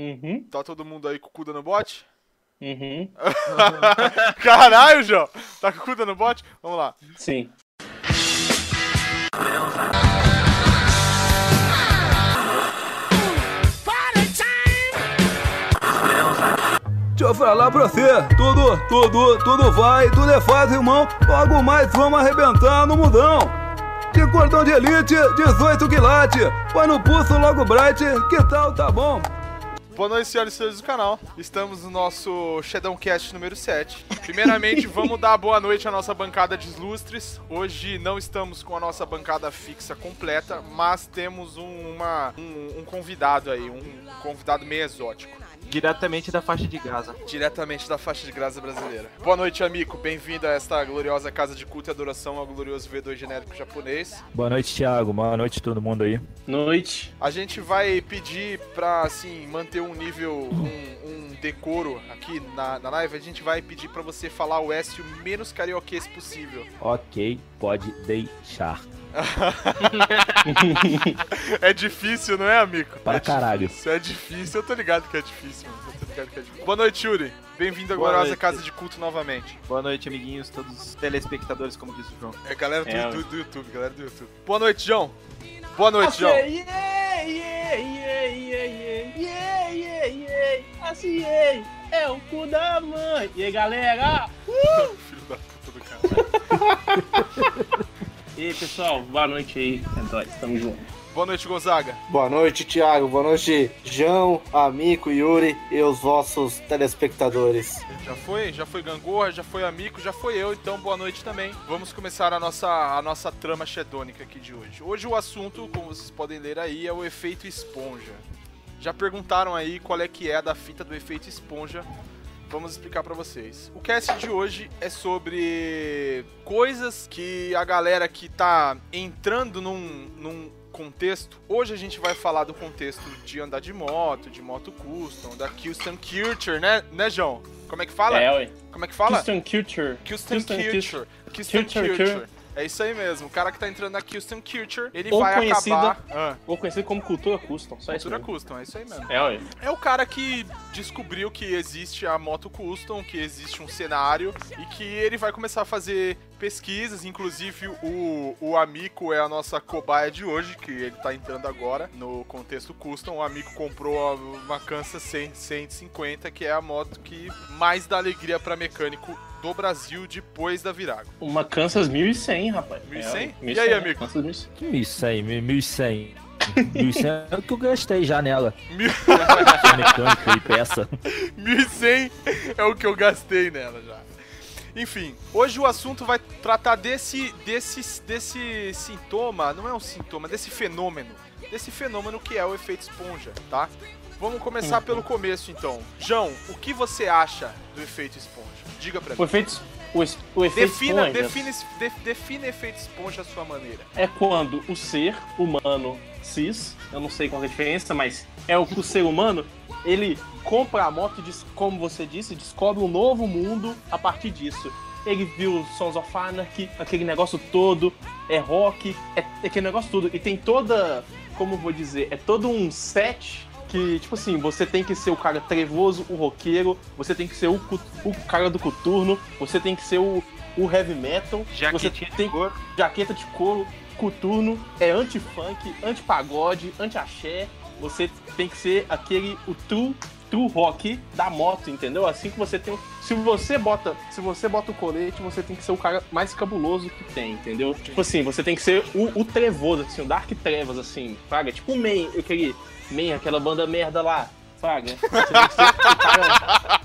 Uhum. Tá todo mundo aí com o cu dando bote? Uhum. Caralho, João! Tá com o cu dando bote? Vamos lá. Sim. Deixa eu falar pra você, tudo, tudo, tudo vai, tudo é fácil, irmão. Logo mais vamos arrebentar no mundão. De cordão de elite, 18 quilate. Põe no pulso logo bright, que tal, tá bom? Boa noite, senhoras e senhores do canal. Estamos no nosso Shadowcast número 7. Primeiramente, vamos dar boa noite à nossa bancada de ilustres. Hoje não estamos com a nossa bancada fixa completa, mas temos um, uma, um, um convidado aí, um convidado meio exótico. Diretamente da faixa de Gaza. Diretamente da faixa de graça brasileira. Boa noite, amigo. Bem-vindo a esta gloriosa casa de culto e adoração ao glorioso V2 genérico japonês. Boa noite, Thiago. Boa noite todo mundo aí. Noite. A gente vai pedir pra, assim, manter um nível, um, um decoro aqui na, na live. A gente vai pedir pra você falar o S o menos carioquês possível. Ok, pode deixar. é difícil, não é, amigo? Para é caralho. Difícil, é difícil. Eu tô ligado que é difícil, mano. Eu tô ligado que é difícil. Boa noite, Yuri. Bem-vindo à gloriosa casa de culto novamente. Boa noite, amiguinhos, todos os telespectadores, como diz o João. É galera do, É, do- do YouTube, galera do YouTube. Boa noite, João. Boa noite, João. Yeah, yeah, yeah, yeah, yeah, yeah, yeah, yeah. Aciei, é o cu da mãe. E aí, galera? Filho da puta. E aí, pessoal, boa noite aí. É nóis, tamo junto. Boa noite, Gonzaga. Boa noite, Thiago. Boa noite, João, Amico, Yuri e os vossos telespectadores. Já foi, já foi Gangorra, já foi Amico, já foi eu, então boa noite também. Vamos começar a nossa, a nossa trama shedônica aqui de hoje. Hoje o assunto, como vocês podem ler aí, é o efeito esponja. Já perguntaram aí qual é que é a da fita do efeito esponja. Vamos explicar pra vocês. O cast de hoje é sobre coisas que a galera que tá entrando num, num contexto. Hoje a gente vai falar do contexto de andar de moto, de moto custom, da custom culture, né, né, João? Como é que fala? É, ué. Como é que fala? Custom Culture. Custom, Custom Culture. Custom Culture, Culture. É isso aí mesmo. O cara que tá entrando na Custom Culture, ele Ou vai conhecida- acabar... Ah, Ou conhecido como cultura custom, só isso cultura mesmo. custom, é isso aí mesmo. É, ué. É o cara que descobriu que existe a moto custom, que existe um cenário e que ele vai começar a fazer pesquisas. Inclusive, o, o Amico é a nossa cobaia de hoje, que ele tá entrando agora no contexto custom. O Amico comprou uma Kansas 100 150, que é a moto que mais dá alegria pra mecânico do Brasil depois da Virago. Uma Kansas 1100, rapaz. 1100? É, ué. E aí, amigo? Kansas 1100. Que 1100, 1100. 1100 é o que eu gastei já nela. Mil- Mecânica e peça. 1100 é o que eu gastei nela já. Enfim, hoje o assunto vai tratar desse, desse, desse sintoma, não é um sintoma, desse fenômeno. Desse fenômeno que é o efeito esponja, tá? Vamos começar pelo começo então. João, o que você acha do efeito esponja? Diga pra O mim. efeito, o, o efeito Defina, esponja define, de- define efeito esponja à sua maneira. é quando o ser humano cis, eu não sei qual é a diferença, mas é o que o ser humano, ele compra a moto e, como você disse, descobre um novo mundo a partir disso. Ele viu Sons of Anarchy, aquele negócio todo, é rock, é, é aquele negócio todo. E tem toda, como vou dizer, é todo um set que, tipo assim, você tem que ser o cara trevoso, o roqueiro, você tem que ser o, o cara do coturno, você tem que ser o, o heavy metal, você tem de cor. jaqueta de couro, coturno, é anti-funk, anti-pagode, anti-axé. Você tem que ser aquele, o true, true rock da moto, entendeu? Assim que você tem. Se você bota. Se você bota o colete, você tem que ser o cara mais cabuloso que tem, entendeu? Tipo assim, você tem que ser o, o trevoso, assim, o Dark Trevas, assim, fraga. Tipo o Main, aquele. Main, aquela banda merda lá. Fraga. Você tem que ser o cara.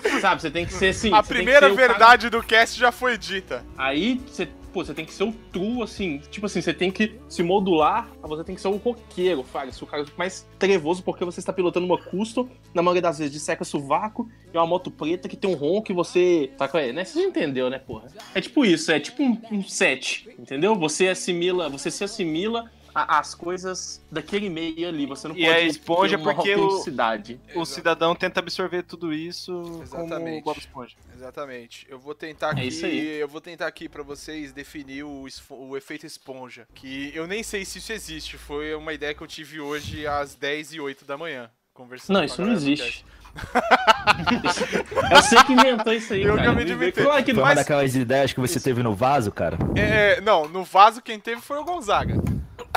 Você- sabe, você tem que ser assim. A primeira o cara- verdade do cast já foi dita. Aí você, pô, você tem que ser um true, assim, tipo assim, você tem que se modular, você tem que ser um roqueiro, Fraga, ser o cara mais trevoso, porque você está pilotando uma custom, na maioria das vezes de seca sovaco, e uma moto preta que tem um ronco e você. Tá com é, né? Você já entendeu, né, porra? É tipo isso, é tipo um, um set, entendeu? Você assimila, você se assimila a- as coisas daquele meio ali, você não E pode é esponja porque o- autenticidade. O cidadão tenta absorver tudo isso como Exatamente. o Bob Esponja. Exatamente. Eu vou tentar aqui, É isso aí. eu vou tentar aqui para vocês definir o, o efeito esponja, que eu nem sei se isso existe, foi uma ideia que eu tive hoje às 10 e 8 da manhã. conversando Não, isso não existe. Eu sei que inventou isso aí, Eu cara. de inventar. Claro que Foi não. uma Mas- daquelas ideias que você teve no vaso, cara? É, não, no vaso quem teve foi o Gonzaga.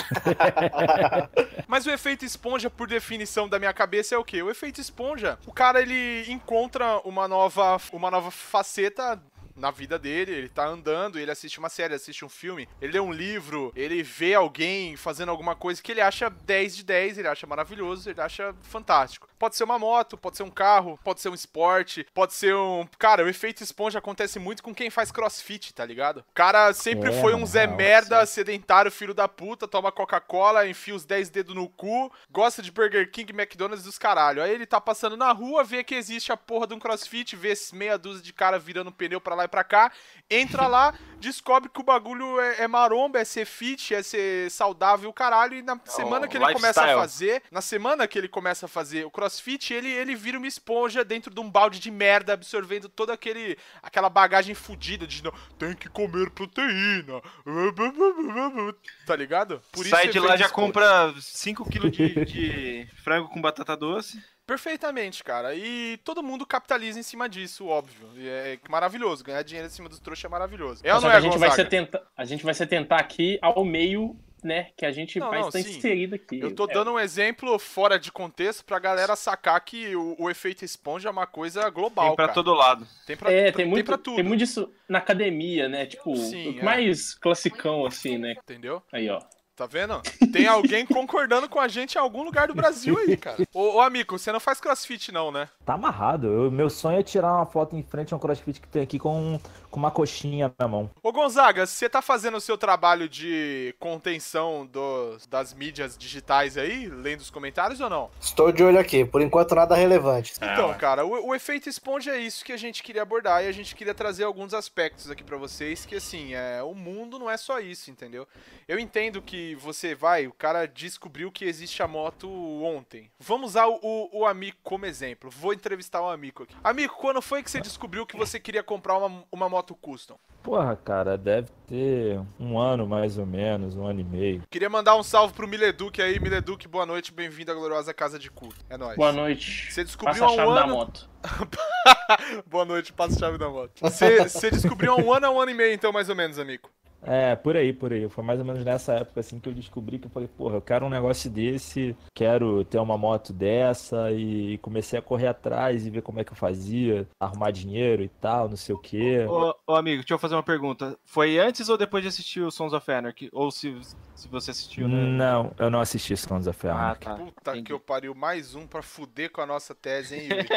Mas o efeito esponja, por definição da minha cabeça, é o quê? O efeito esponja, o cara ele encontra uma nova, uma nova faceta na vida dele, ele tá andando, ele assiste uma série, assiste um filme, ele lê um livro, ele vê alguém fazendo alguma coisa que ele acha 10 de 10, ele acha maravilhoso, ele acha fantástico. Pode ser uma moto, pode ser um carro, pode ser um esporte, pode ser um. Cara, o efeito esponja acontece muito com quem faz crossfit, tá ligado? O cara sempre É, foi um Zé real, Merda, sedentário, filho da puta, toma Coca-Cola, enfia os 10 dedos no cu, gosta de Burger King, McDonald's dos caralho. Aí ele tá passando na rua, vê que existe a porra de um crossfit, vê meia dúzia de cara virando pneu pra lá e pra cá, entra lá, descobre que o bagulho é, é maromba, é ser fit, é ser saudável, caralho, e na semana que ele começa a lifestyle. fazer, na semana que ele começa a fazer o crossfit, ele, ele vira uma esponja dentro de um balde de merda, absorvendo toda aquele, aquela bagagem fudida de tem que comer proteína, tá ligado? Por Sai de lá já compra 5kg de, de frango com batata doce. Perfeitamente, cara. E todo mundo capitaliza em cima disso, óbvio. E é maravilhoso. Ganhar dinheiro em cima dos trouxas é maravilhoso. É ou Só não é, a gente vai se atentar, a gente vai se atentar aqui ao meio, né, que a gente Não, vai não, estar sim. inserido aqui. Eu tô É, dando um exemplo fora de contexto pra galera sacar que o, o efeito esponja é uma coisa global, Tem pra cara. todo lado. Tem pra, É, pra- tem muito, pra tudo, tem muito disso na academia, né? Tipo, Sim, o é. mais classicão, assim, né? entendeu? Aí, ó. Tá vendo? Tem alguém concordando com a gente em algum lugar do Brasil aí, cara. Ô, ô amigo, você não faz crossfit não, né? Tá amarrado. Eu- meu sonho é tirar uma foto em frente a um crossfit que tem aqui com, com uma coxinha na mão. Ô Gonzaga, você tá fazendo o seu trabalho de contenção dos, das mídias digitais aí, lendo os comentários ou não? Estou de olho aqui, por enquanto nada relevante. Então, cara, o, o efeito esponja é isso que a gente queria abordar e a gente queria trazer alguns aspectos aqui pra vocês que assim, é, o mundo não é só isso, entendeu? Eu entendo que você vai, o cara descobriu que existe a moto ontem. Vamos usar o, o, o amigo como exemplo. Vou entrevistar o amigo aqui. Amigo, quando foi que você descobriu que você queria comprar uma, uma moto custom? Porra, cara, deve ter um ano mais ou menos, um ano e meio. Queria mandar um salve pro Mileduc aí. Mileduc, boa noite, bem-vindo à gloriosa casa de culto. É nóis. Boa noite. Você descobriu Passa a há um chave da ano. moto. Boa noite, passa a chave da moto. Você você descobriu há um ano, há um ano e meio, então, mais ou menos, amigo. É, por aí, por aí. Foi mais ou menos nessa época assim que eu descobri que eu falei, porra, eu quero um negócio desse, quero ter uma moto dessa e comecei a correr atrás e ver como é que eu fazia, arrumar dinheiro e tal, não sei o quê. Ô, ô, amigo, deixa eu fazer uma pergunta. Foi antes ou depois de assistir o Sons of Anarchy? Ou se, se você assistiu, né? Não, eu não assisti Sons of Ah, Anarchy. tá. Puta entendi. que eu pariu, mais um pra fuder com a nossa tese, hein, Yuri?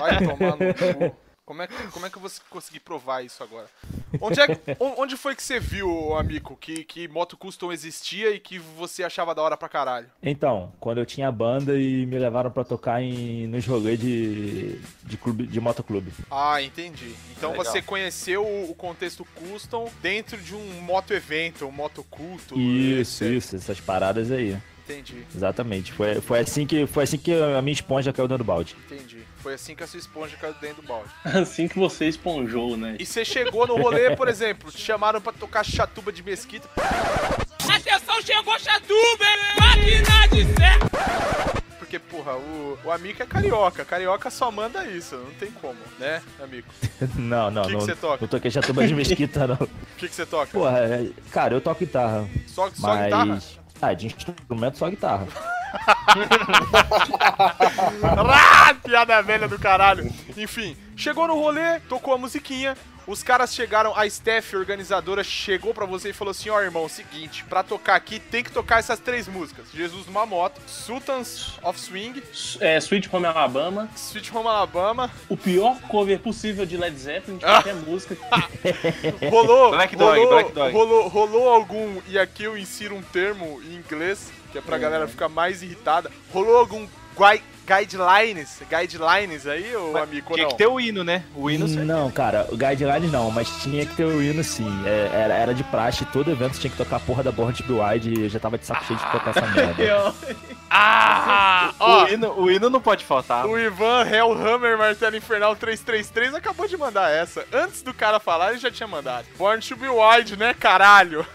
Vai tomar no cu. Como é, que, como é que eu vou conseguir provar isso agora? Onde, é, onde foi que você viu, amigo, que, que moto custom existia e que você achava da hora pra caralho? Então, quando eu tinha banda e me levaram pra tocar em, nos rolês de, de, clube, de motoclube. Ah, entendi. Então Legal. você conheceu o o contexto custom dentro de um moto evento, um moto culto. Isso, etc. isso, essas paradas aí. Entendi, Exatamente. Foi, foi, assim que, foi assim que a minha esponja caiu dentro do balde. entendi. Foi assim que a sua esponja caiu dentro do balde. Assim que você esponjou, né? E você chegou no rolê, por exemplo, te chamaram pra tocar chatuba de mesquita. Atenção, chegou Chatuba, máquina de ser. Porque, porra, o, o amigo é carioca. Carioca só manda isso, não tem como, né, amigo? Não, não, Que que não. você toca? Não toquei chatuba de mesquita, não. O que que você toca? Porra, é- cara, eu toco guitarra. só só mas. guitarra? Ah, de instrumento só guitarra. Piada velha do caralho. Enfim, chegou no rolê, tocou a musiquinha. Os caras chegaram, a Steph, organizadora, chegou pra você e falou assim: Ó, irmão, seguinte, pra tocar aqui tem que tocar essas três músicas: Jesus numa moto, Sultans of Swing, É, Sweet Home Alabama, Sweet Home Alabama. o pior cover possível de Led Zeppelin, de qualquer música. Rolou, Black Dog, rolou, Black Dog. rolou, rolou algum, e aqui eu insiro um termo em inglês, que é pra galera ficar mais irritada. Rolou algum gui- guidelines, guidelines aí, ô amigo, Tinha não? que ter o hino, né? O hino certo. Não, cara, o guidelines não, mas tinha que ter o hino sim. É, era, era de praxe, todo evento tinha que tocar a porra da Born to Be Wide e eu já tava de saco cheio de tocar essa merda. Eu- Ah, ó, O hino, o hino não pode faltar. o Ivan Hellhammer Martelo Infernal 333 acabou de mandar essa. Antes do cara falar, ele já tinha mandado. Born to be Wide, né, caralho?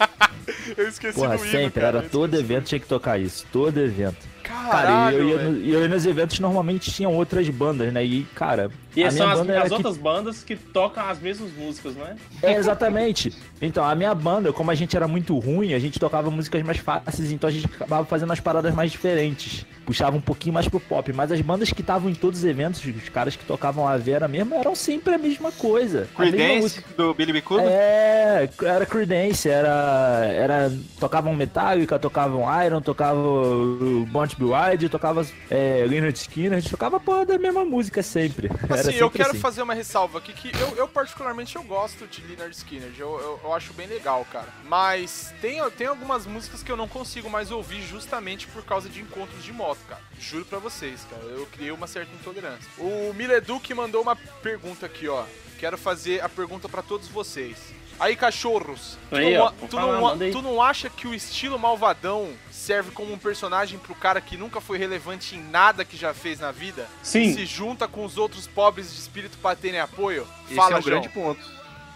eu esqueci Porra, do hino, sempre, cara. era todo evento tinha que tocar isso, todo evento. Cara, Caralho, e eu, ia velho. no- e eu ia nos eventos normalmente tinham outras bandas, né? E, cara, E a são minha as, as que outras bandas que tocam as mesmas músicas, não é? Exatamente. Então, a minha banda, como a gente era muito ruim, a gente tocava músicas mais fáceis, então a gente acabava fazendo as paradas mais diferentes. Puxava um pouquinho mais pro pop. Mas as bandas que estavam em todos os eventos, os caras que tocavam a Vera mesmo, eram sempre a mesma coisa. Creedence música. do Billy Bicudo? É, era Creedence, era, era. Tocavam Metallica, tocavam Iron, tocavam Born to Wild, tocava é, Leonard Skinner, a gente tocava a porra da mesma música sempre. Assim, sempre eu quero assim. fazer uma ressalva aqui que eu, eu particularmente eu gosto de Leonard Skinner, eu, eu, eu acho bem legal, cara. Mas tem, tem algumas músicas que eu não consigo mais ouvir justamente por causa de encontros de moto, cara. Juro pra vocês, cara. Eu criei uma certa intolerância. O Mileduc mandou uma pergunta aqui, ó. Quero fazer a pergunta pra todos vocês. Aí, cachorros, tu, Aí, não, ó, tu, fala, não, tu não acha que o estilo malvadão serve como um personagem pro cara que nunca foi relevante em nada que já fez na vida? Sim. se junta com os outros pobres de espírito pra terem apoio? Esse Fala, é um João. grande ponto.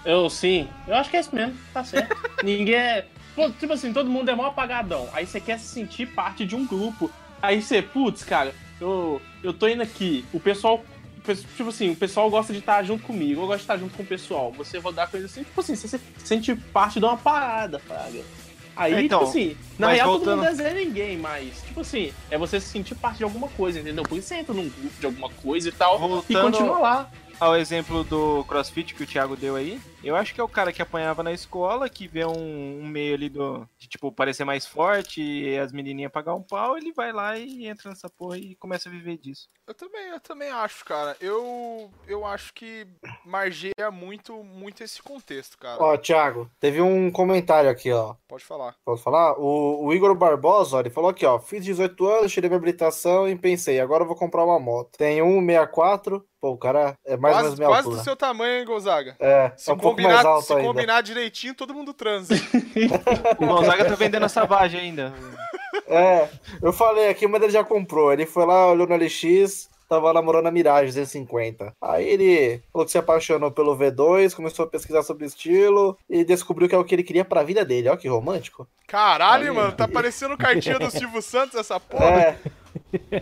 Eu sim. Eu acho que é isso mesmo, tá certo. Ninguém é. Pô, tipo assim, todo mundo é mó apagadão. Aí você quer se sentir parte de um grupo. Aí você, putz, cara, eu, eu tô indo aqui. O pessoal. Tipo assim, o pessoal gosta de estar junto comigo, eu gosto de estar junto com o pessoal. Você vai dar coisa assim, tipo assim, você se sente parte de uma parada, Fraga. Aí, Então, tipo assim, na real todo voltando- mundo desenha ninguém, mas, tipo assim, é você se sentir parte de alguma coisa, entendeu? Por isso você entra num grupo de alguma coisa e tal, e Voltando- continua lá. Ao exemplo do crossfit que o Thiago deu aí, eu acho que é o cara que apanhava na escola, que vê um, um meio ali do, de, tipo, parecer mais forte e as menininhas pagar um pau, ele vai lá e entra nessa porra e começa a viver disso. Eu também, eu também acho, cara. Eu, eu acho que margeia muito, muito esse contexto, cara. Ó, Thiago, teve um comentário aqui, ó. Pode falar. Pode falar? O, o Igor Barbosa, ele falou aqui, ó. Fiz 18 anos, tirei minha habilitação e pensei, agora eu vou comprar uma moto. Tem um 64. Pô, o cara é mais quase, ou menos minha quase altura. Quase do seu tamanho, hein, Gonzaga? É, é 50 combinar, se ainda. combinar direitinho, todo mundo transa. o Gonzaga tá vendendo essa vagem ainda. É, eu falei aqui, mas ele já comprou. Ele foi lá, olhou no LX, tava namorando a Mirage 250. Aí ele falou que se apaixonou pelo V2, começou a pesquisar sobre o estilo e descobriu que é o que ele queria pra vida dele. Ó que romântico. Caralho, Aí, mano, tá parecendo cartinha do Silvio Santos essa porra. É.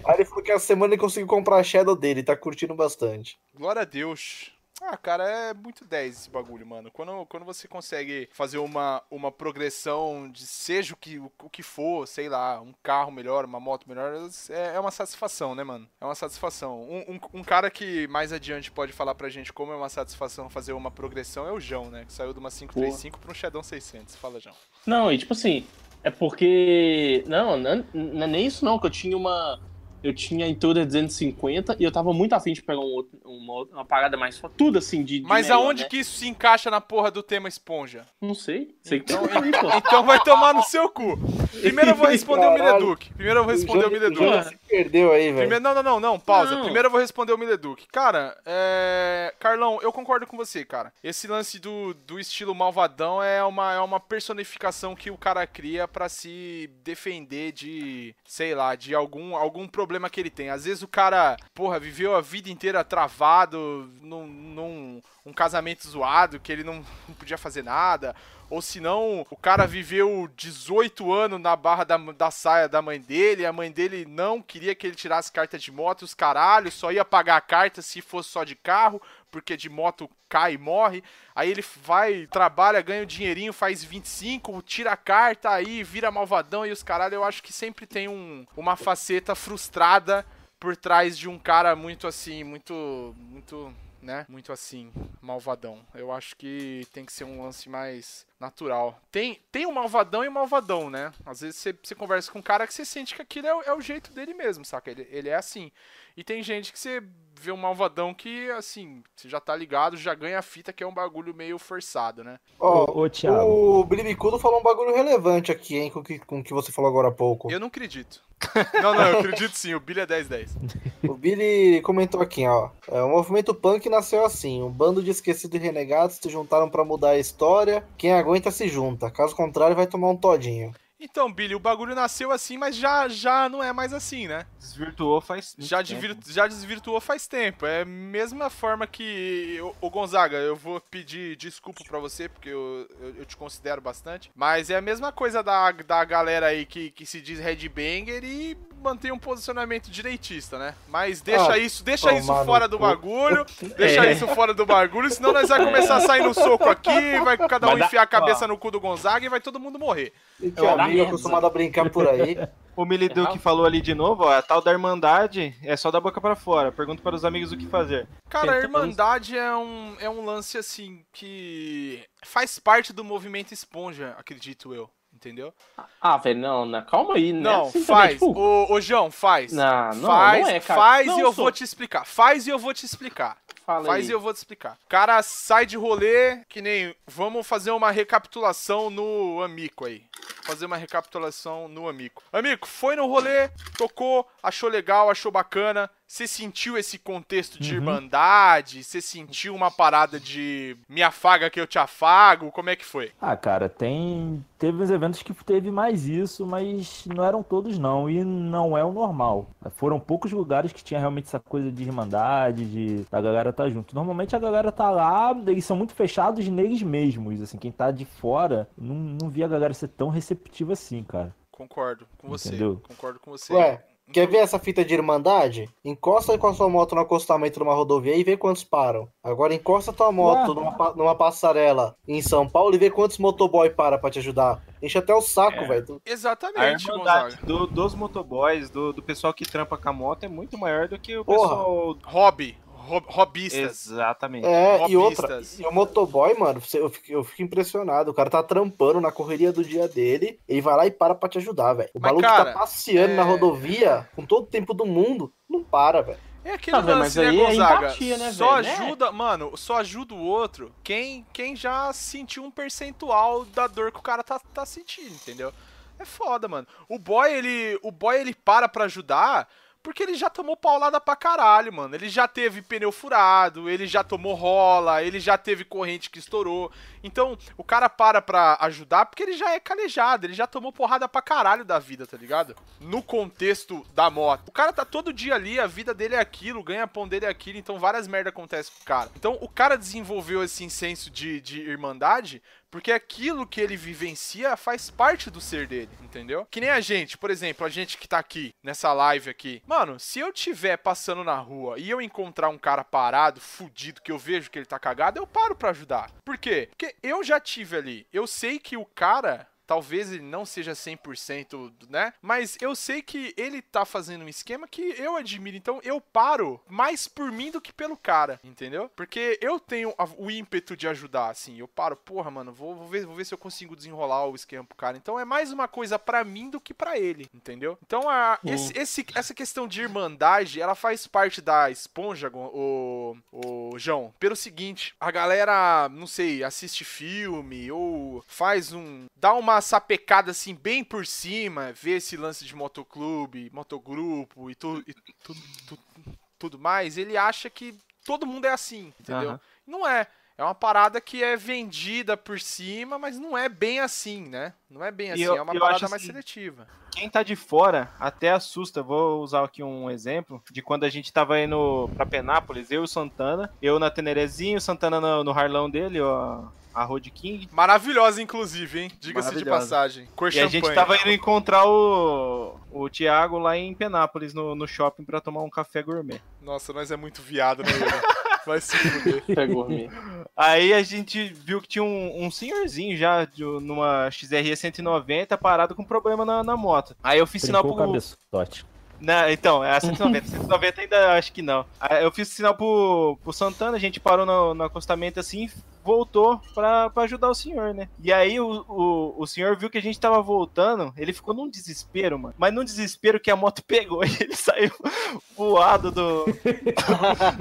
Aí ele falou que essa semana ele conseguiu comprar a Shadow dele, tá curtindo bastante. Glória a Deus. Ah, cara, é muito 10 esse bagulho, mano. Quando, quando você consegue fazer uma, uma progressão de seja o que, o, o que for, sei lá, um carro melhor, uma moto melhor, é, é uma satisfação, né, mano? É uma satisfação. Um, um, um cara que mais adiante pode falar pra gente como é uma satisfação fazer uma progressão é o João, né? Que saiu de uma 535 pra um Shadow 600. Fala, João. Não, e tipo assim, é porque. Não, não, não é nem isso não, que eu tinha uma. Eu tinha em toda 250 e eu tava muito afim de pegar um outro, uma, uma parada mais só. Tudo assim de. de Mas melhor, aonde né? que isso se encaixa na porra do tema esponja? Não sei. Sei que Então, tá aí, pô. então vai tomar no seu cu. Primeiro eu vou responder o. Mileduc. Primeiro eu vou responder o já, Mileduc. se perdeu aí, velho. Primeiro, não, não, não, não, pausa. Não. Primeiro eu vou responder o Mileduc. Cara, é. Carlão, eu concordo com você, cara. Esse lance do, do estilo malvadão é uma, é uma personificação que o cara cria pra se defender de, sei lá, de algum, algum problema que ele tem. Às vezes o cara, porra, viveu a vida inteira travado num, num um casamento zoado, que ele não, não podia fazer nada. Ou se não, o cara viveu 18 anos na barra da, da saia da mãe dele, a mãe dele não queria que ele tirasse carta de moto, os caralhos, só ia pagar a carta se fosse só de carro, porque de moto cai e morre. Aí ele vai, trabalha, ganha o dinheirinho, faz 25, tira a carta, aí vira malvadão e os caralho. Eu acho que sempre tem um, uma faceta frustrada por trás de um cara muito assim, muito. muito né? Muito assim, malvadão. Eu acho que tem que ser um lance mais natural. Tem, tem um malvadão e um malvadão, né? Às vezes você, você conversa com um cara que você sente que aquilo é, o- é o jeito dele mesmo, saca? Ele, ele é assim. E tem gente que você vê um malvadão que, assim, você já tá ligado, já ganha a fita, que é um bagulho meio forçado, né? Ó, Ô, ô, Thiago. o Bilibicudo falou um bagulho relevante aqui, hein, com o que, com que você falou agora há pouco. Eu não acredito. não, não, eu acredito sim, o Billy é 10-10. O Billy comentou aqui, ó. É, o movimento punk nasceu assim: um bando de esquecidos e renegados se juntaram pra mudar a história. Quem aguenta se junta, caso contrário, vai tomar um todinho. Então, Billy, o bagulho nasceu assim, mas já, já não é mais assim, né? Desvirtuou faz. Já, tempo. devir- já desvirtuou faz tempo. É a mesma forma que. O Gonzaga, eu vou pedir desculpa pra você, porque eu, eu, eu te considero bastante. Mas é a mesma coisa da, da galera aí que, que se diz headbanger e mantém um posicionamento direitista, né? Mas deixa Ah, isso, deixa isso fora do bagulho. Deixa É. isso fora do bagulho, senão nós vai começar a sair no soco aqui, vai cada um enfiar a cabeça no cu do Gonzaga e vai todo mundo morrer. E que Eu amigo merda. acostumado a brincar por aí. O Milidu que falou ali de novo, ó, a tal da Irmandade é só da boca pra fora. Pergunta para os amigos o que fazer. Cara, a Irmandade é um, é um lance assim que faz parte do movimento esponja, acredito eu. Entendeu? Ah, velho, não, não, calma aí, né? Não, Assim também, faz. tipo, Ô, ô, João, faz. Não, não, faz, não é, cara. faz Não, e eu sou- vou te explicar. Faz e eu vou te explicar. Fala Faz aí. e eu vou te explicar. O cara sai de rolê, que nem. Vamos fazer uma recapitulação no Amico aí. Fazer uma recapitulação no Amico. Amico, foi no rolê, tocou, achou legal, achou bacana. Você sentiu esse contexto de Uhum. irmandade? Você sentiu uma parada de me afaga que eu te afago? Como é que foi? Ah, cara, tem. Teve uns eventos que teve mais isso, mas não eram todos não. E não é o normal. Foram poucos lugares que tinha realmente essa coisa de irmandade, de da galera tá junto. Normalmente a galera tá lá, eles são muito fechados neles mesmos. Assim, quem tá de fora não, não via a galera ser tão receptiva assim, cara. Concordo com você. Entendeu? Concordo com você. Ué, quer ver essa fita de irmandade? Encosta com a sua moto no acostamento numa rodovia e vê quantos param. Agora encosta tua moto numa, numa passarela em São Paulo e vê quantos motoboy para pra te ajudar. Enche até o saco, É. velho. Tu- A Exatamente, irmandade do- dos motoboys, do, do pessoal que trampa com a moto é muito maior do que o Porra. pessoal. Hobby. Rob- Robistas. Exatamente. É, e outra. E o motoboy, mano, eu fico, eu fico impressionado. O cara tá trampando na correria do dia dele. Ele vai lá e para pra te ajudar, velho. O Mas, maluco cara, tá passeando na é- rodovia com todo o tempo do mundo. Não para, velho. É aquele Ah, velho, lance, mas né, aí é Gonzaga? empatia, né, só velho, né? ajuda, mano, só ajuda o outro quem, quem já sentiu um percentual da dor que o cara tá, tá sentindo, entendeu? É foda, mano. O boy, ele, o boy, ele para pra ajudar porque ele já tomou paulada pra caralho, mano. Ele já teve pneu furado, ele já tomou rola, ele já teve corrente que estourou. Então, o cara para pra ajudar porque ele já é calejado, ele já tomou porrada pra caralho da vida, tá ligado? No contexto da moto. O cara tá todo dia ali, a vida dele é aquilo, o ganha-pão dele é aquilo, então várias merda acontecem com o cara. Então, o cara desenvolveu esse senso de, de irmandade porque aquilo que ele vivencia faz parte do ser dele, entendeu? Que nem a gente, por exemplo, a gente que tá aqui, nessa live aqui. Mano, se eu tiver passando na rua e eu encontrar um cara parado, fudido, que eu vejo que ele tá cagado, eu paro pra ajudar. Por quê? Porque eu já tive ali. Eu sei que o cara Talvez ele não seja 100%, né? Mas eu sei que ele tá fazendo um esquema que eu admiro. Então eu paro mais por mim do que pelo cara, entendeu? Porque eu tenho o ímpeto de ajudar, assim. Eu paro, porra, mano, vou, vou ver, vou ver se eu consigo desenrolar o esquema pro cara. Então é mais uma coisa pra mim do que pra ele, entendeu? Então a, esse, esse- essa questão de irmandade, ela faz parte da esponja, o, o João, pelo seguinte: a galera, não sei, assiste filme ou faz um. dá uma sapecada assim bem por cima, vê esse lance de motoclube, motogrupo e, tu, e tu- tu- tudo mais, ele acha que todo mundo é assim, entendeu? Aham. Não é. É uma parada que é vendida por cima, mas não é bem assim, né? Não é bem assim, eu- é uma parada mais assim, seletiva. Quem tá de fora até assusta. Vou usar aqui um exemplo de quando a gente tava indo pra Penápolis, eu e o Santana, eu na Tenerezinho, o Santana no, no Harlão dele, ó, a Road King. Maravilhosa, inclusive, hein? Diga-se de passagem. Cor E a gente tava indo encontrar o, o Thiago lá em Penápolis, no, no shopping, pra tomar um café gourmet. Nossa, nós é muito viado, né? Vai se fuder. Pegou me. Aí a gente viu que tinha um, um senhorzinho já de- numa XRE 190 parado com problema na, na moto. Aí eu fiz sinal pro, cabeçote. Não, então, é a 190. 190 ainda acho que não. Aí Eu fiz sinal pro, pro Santana, a gente parou no, no acostamento assim, voltou pra ajudar o senhor, né? E aí o, o, o senhor viu que a gente tava voltando, ele ficou num desespero, mano. Mas num desespero que a moto pegou e ele saiu voado do,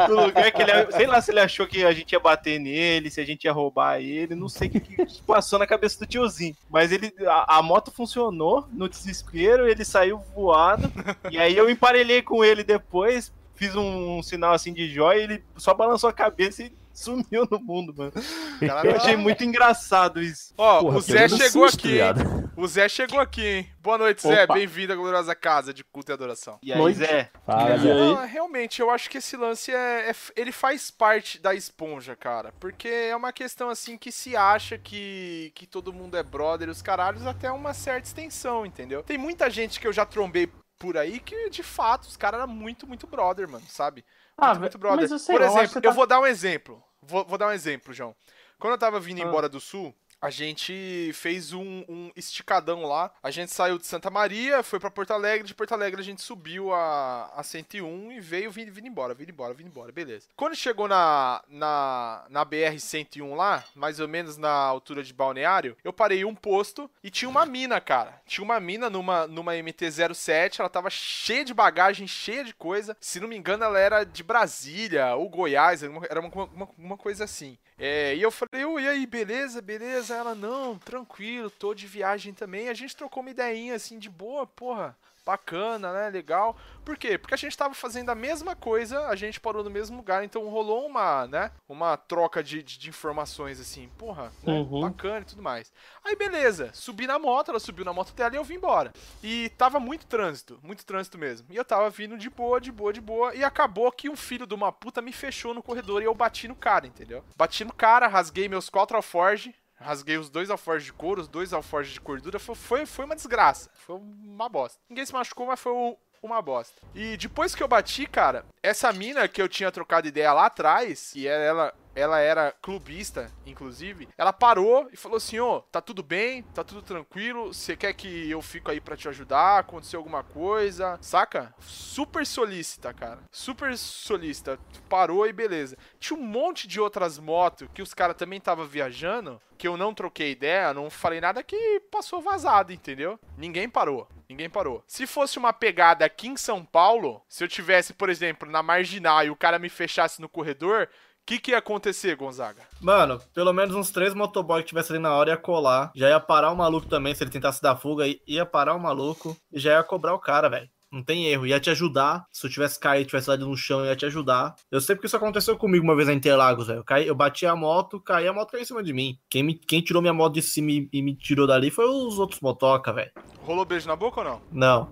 do lugar que ele. Sei lá se ele achou que a gente ia bater nele, se a gente ia roubar ele, não sei o que, que passou na cabeça do tiozinho. Mas ele. A, a moto funcionou no desespero, ele saiu voado. E aí eu emparelhei com ele depois, fiz um, sinal assim de joia, ele só balançou a cabeça e sumiu no mundo, mano. Caralho. Eu achei muito engraçado isso. Ó, Porra, o Zé chegou susto, aqui. viado. O Zé chegou aqui, hein? Boa noite, Zé. Opa. Bem-vindo à gloriosa casa de culto e adoração. E aí, Noite. Zé? Fala, Zé. Não, realmente, eu acho que esse lance é, é- Ele faz parte da esponja, cara. Porque é uma questão assim que se acha que, que todo mundo é brother, os caralhos, até uma certa extensão, entendeu? Tem muita gente que eu já trombei por aí que, de fato, os caras eram muito, muito brother, mano, sabe? Ah, Muito, muito brother. mas eu sei por exemplo, você eu tá- vou dar um exemplo. Vou, vou dar um exemplo, João. Quando eu tava vindo Ah. embora do sul, a gente fez um, um esticadão lá. A gente saiu de Santa Maria, foi pra Porto Alegre. De Porto Alegre a gente subiu a, a 101 e veio vindo, vindo embora, vindo embora, vindo embora, beleza. Quando chegou na, na, na BR-101 lá, mais ou menos na altura de Balneário, eu parei um posto e tinha uma mina, cara. Tinha uma mina numa, numa MT-07, ela tava cheia de bagagem, cheia de coisa. Se não me engano, ela era de Brasília ou Goiás, era uma, uma, uma- coisa assim. É, e eu falei, "Ô, e aí, beleza, beleza? Ela, não, tranquilo, tô de viagem também. A gente trocou uma ideinha assim, de boa, porra, bacana, né, legal. Por quê? Porque a gente tava fazendo a mesma coisa, a gente parou no mesmo lugar, então rolou uma, né, uma troca de, de, de informações assim, porra, né, Uhum. bacana e tudo mais. Aí beleza, subi na moto, ela subiu na moto dela e eu vim embora. E tava muito trânsito, muito trânsito mesmo. E eu tava vindo de boa, de boa, de boa. E acabou que um filho de uma puta me fechou no corredor e eu bati no cara, entendeu? Bati no cara, rasguei meus quatro alforge. Rasguei os dois alforjes de couro, os dois alforjes de cordura. Foi, foi, foi uma desgraça. Foi uma bosta. Ninguém se machucou, mas foi uma bosta. E depois que eu bati, cara, essa mina que eu tinha trocado ideia lá atrás, que era ela, ela era clubista, inclusive, ela parou e falou assim: Ô, tá tudo bem, tá tudo tranquilo, você quer que eu fico aí pra te ajudar? Aconteceu alguma coisa? Saca? Super solícita, cara. Super solícita. Parou e beleza. Tinha um monte de outras motos que os caras também tava viajando, que eu não troquei ideia, não falei nada que passou vazado, entendeu? Ninguém parou. Ninguém parou. Se fosse uma pegada aqui em São Paulo, se eu tivesse, por exemplo, na marginal e o cara me fechasse no corredor, que, que ia acontecer, Gonzaga? Mano, pelo menos uns três motoboy que tivesse ali na hora ia colar. Já ia parar o maluco também, se ele tentasse dar fuga, ia parar o maluco e já ia cobrar o cara, velho. Não tem erro. Ia te ajudar. Se eu tivesse caído, tivesse lá no chão, ia te ajudar. Eu sei porque isso aconteceu comigo uma vez na Interlagos, velho. Eu, caí- eu bati a moto, caí, a moto caiu em cima de mim. Quem, me, quem tirou minha moto de cima e, e me tirou dali foi os outros motoca, velho. Rolou beijo na boca ou não? Não.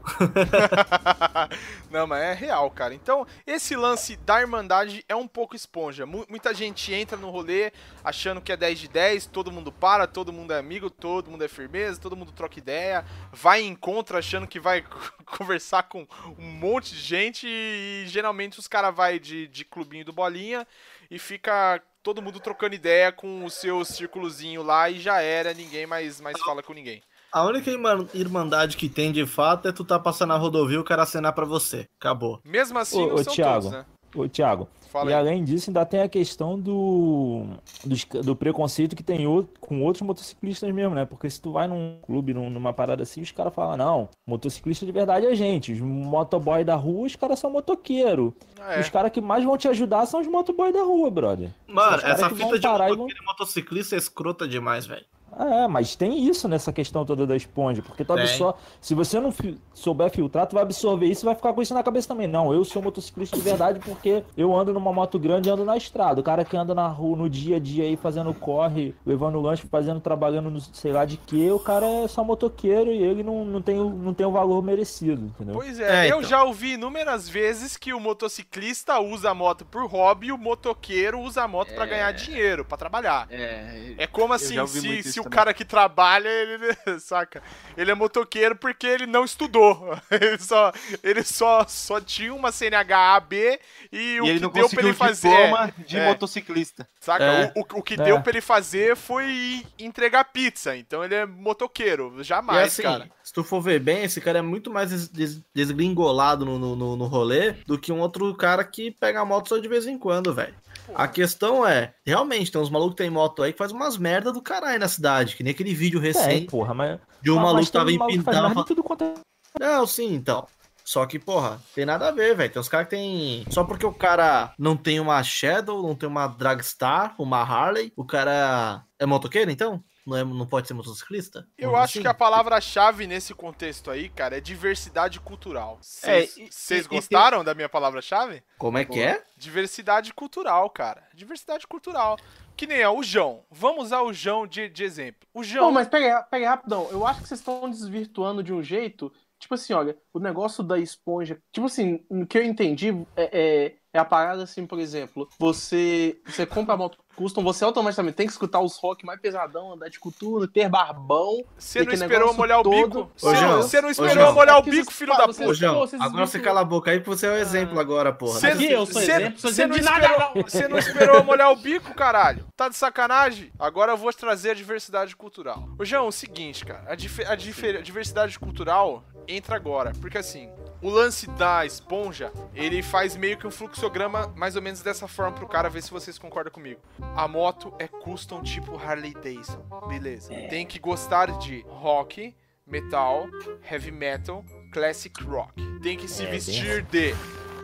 não, mas é real, cara. Então, esse lance da Irmandade é um pouco esponja. Mu- muita gente entra no rolê achando que é 10 de 10, todo mundo para, todo mundo é amigo, todo mundo é firmeza, todo mundo troca ideia, vai em encontro achando que vai conversar com um monte de gente e geralmente os caras vai de, de clubinho do bolinha e fica todo mundo trocando ideia com o seu círculozinho lá e já era, ninguém mais, mais fala com ninguém. A única irma- irmandade que tem de fato é tu tá passando na rodovia e o cara acenar pra você. Acabou. Mesmo assim, Ô, não ô, são Thiago, todos, né? Ô, Thiago, Fala e aí. além disso, ainda tem a questão do, dos- do, preconceito que tem o- com outros motociclistas mesmo, né? Porque se tu vai num clube, num- numa parada assim, os caras falam, não, motociclista de verdade é gente. Os motoboy da rua, os caras são motoqueiro. É. Os caras que mais vão te ajudar são os motoboy da rua, brother. Mano, essa fita de motoqueiro e motociclista é escrota demais, velho. É, mas tem isso nessa questão toda da esponja, porque tu absorve, se você não fi- souber filtrar, tu vai absorver isso e vai ficar com isso na cabeça também. Não, eu sou motociclista de verdade porque eu ando numa moto grande e ando na estrada. O cara que anda na rua no dia a dia aí fazendo corre, levando lanche, fazendo, trabalhando no sei lá de que, o cara é só motoqueiro e ele não, não, tem, o- não tem o valor merecido, entendeu? Pois é, É, eu então. já ouvi inúmeras vezes que o motociclista usa a moto por hobby e o motoqueiro usa a moto pra É. ganhar dinheiro, pra trabalhar. É, É como assim, se, se o também. cara que trabalha, ele, saca? Ele é motoqueiro porque ele não estudou. Ele só, ele só, só tinha uma CNH AB e, o e ele que deu pra ele o fazer. diploma de é. motociclista. Saca? É. O, o- o que É. deu pra ele fazer foi entregar pizza. Então ele é motoqueiro. Jamais, assim, cara. se tu for ver bem, esse cara é muito mais des- des- desgringolado no, no- no rolê do que um outro cara que pega a moto só de vez em quando, velho. A questão é, realmente, tem uns malucos que tem moto aí que faz umas merda do caralho na cidade, que nem aquele vídeo É, recente porra, mas. de um mas maluco que tava tudo quanto é Não, sim, então. Só que, porra, tem nada a ver, velho. Tem uns caras que tem. Só porque o cara não tem uma Shadow, não tem uma Dragstar, uma Harley, o cara é motoqueiro, então? Não, é, não pode ser motociclista? Eu acho assim? que a palavra-chave nesse contexto aí, cara, é diversidade cultural. É, Vocês e- vocês e- gostaram da minha palavra-chave? Como é que é? Diversidade cultural, cara. Diversidade cultural. Que nem é o João. Vamos usar o João de, de exemplo. O João. Não, mas pega, aí- pega rapidão. Eu acho que vocês estão desvirtuando de um jeito. Tipo assim, olha, o negócio da esponja. Tipo assim, no que eu entendi, é, é, é a parada assim, por exemplo, você, você compra a moto custom, você automaticamente tem que escutar os rock mais pesadão, andar de cultura, ter barbão. Você não esperou molhar o todo. bico? Ô, Você João, não- Você não ô, esperou João. molhar o bico, filho da puta? João, agora você cala a boca aí porque você é o exemplo agora, porra. Cê- Aqui, eu sou cê- exemplo, sou cê exemplo não não. Você não esperou molhar o bico, caralho? Tá de sacanagem? Agora eu vou trazer a diversidade cultural. Ô, João, é o seguinte, cara. A, dife- a a diversidade cultural entra agora. Porque assim, o lance da esponja, ele faz meio que um fluxograma mais ou menos dessa forma pro cara ver se vocês concordam comigo. A moto é custom tipo Harley Davidson. Beleza. Tem que gostar de rock, metal, heavy metal, classic rock. Tem que se É, vestir de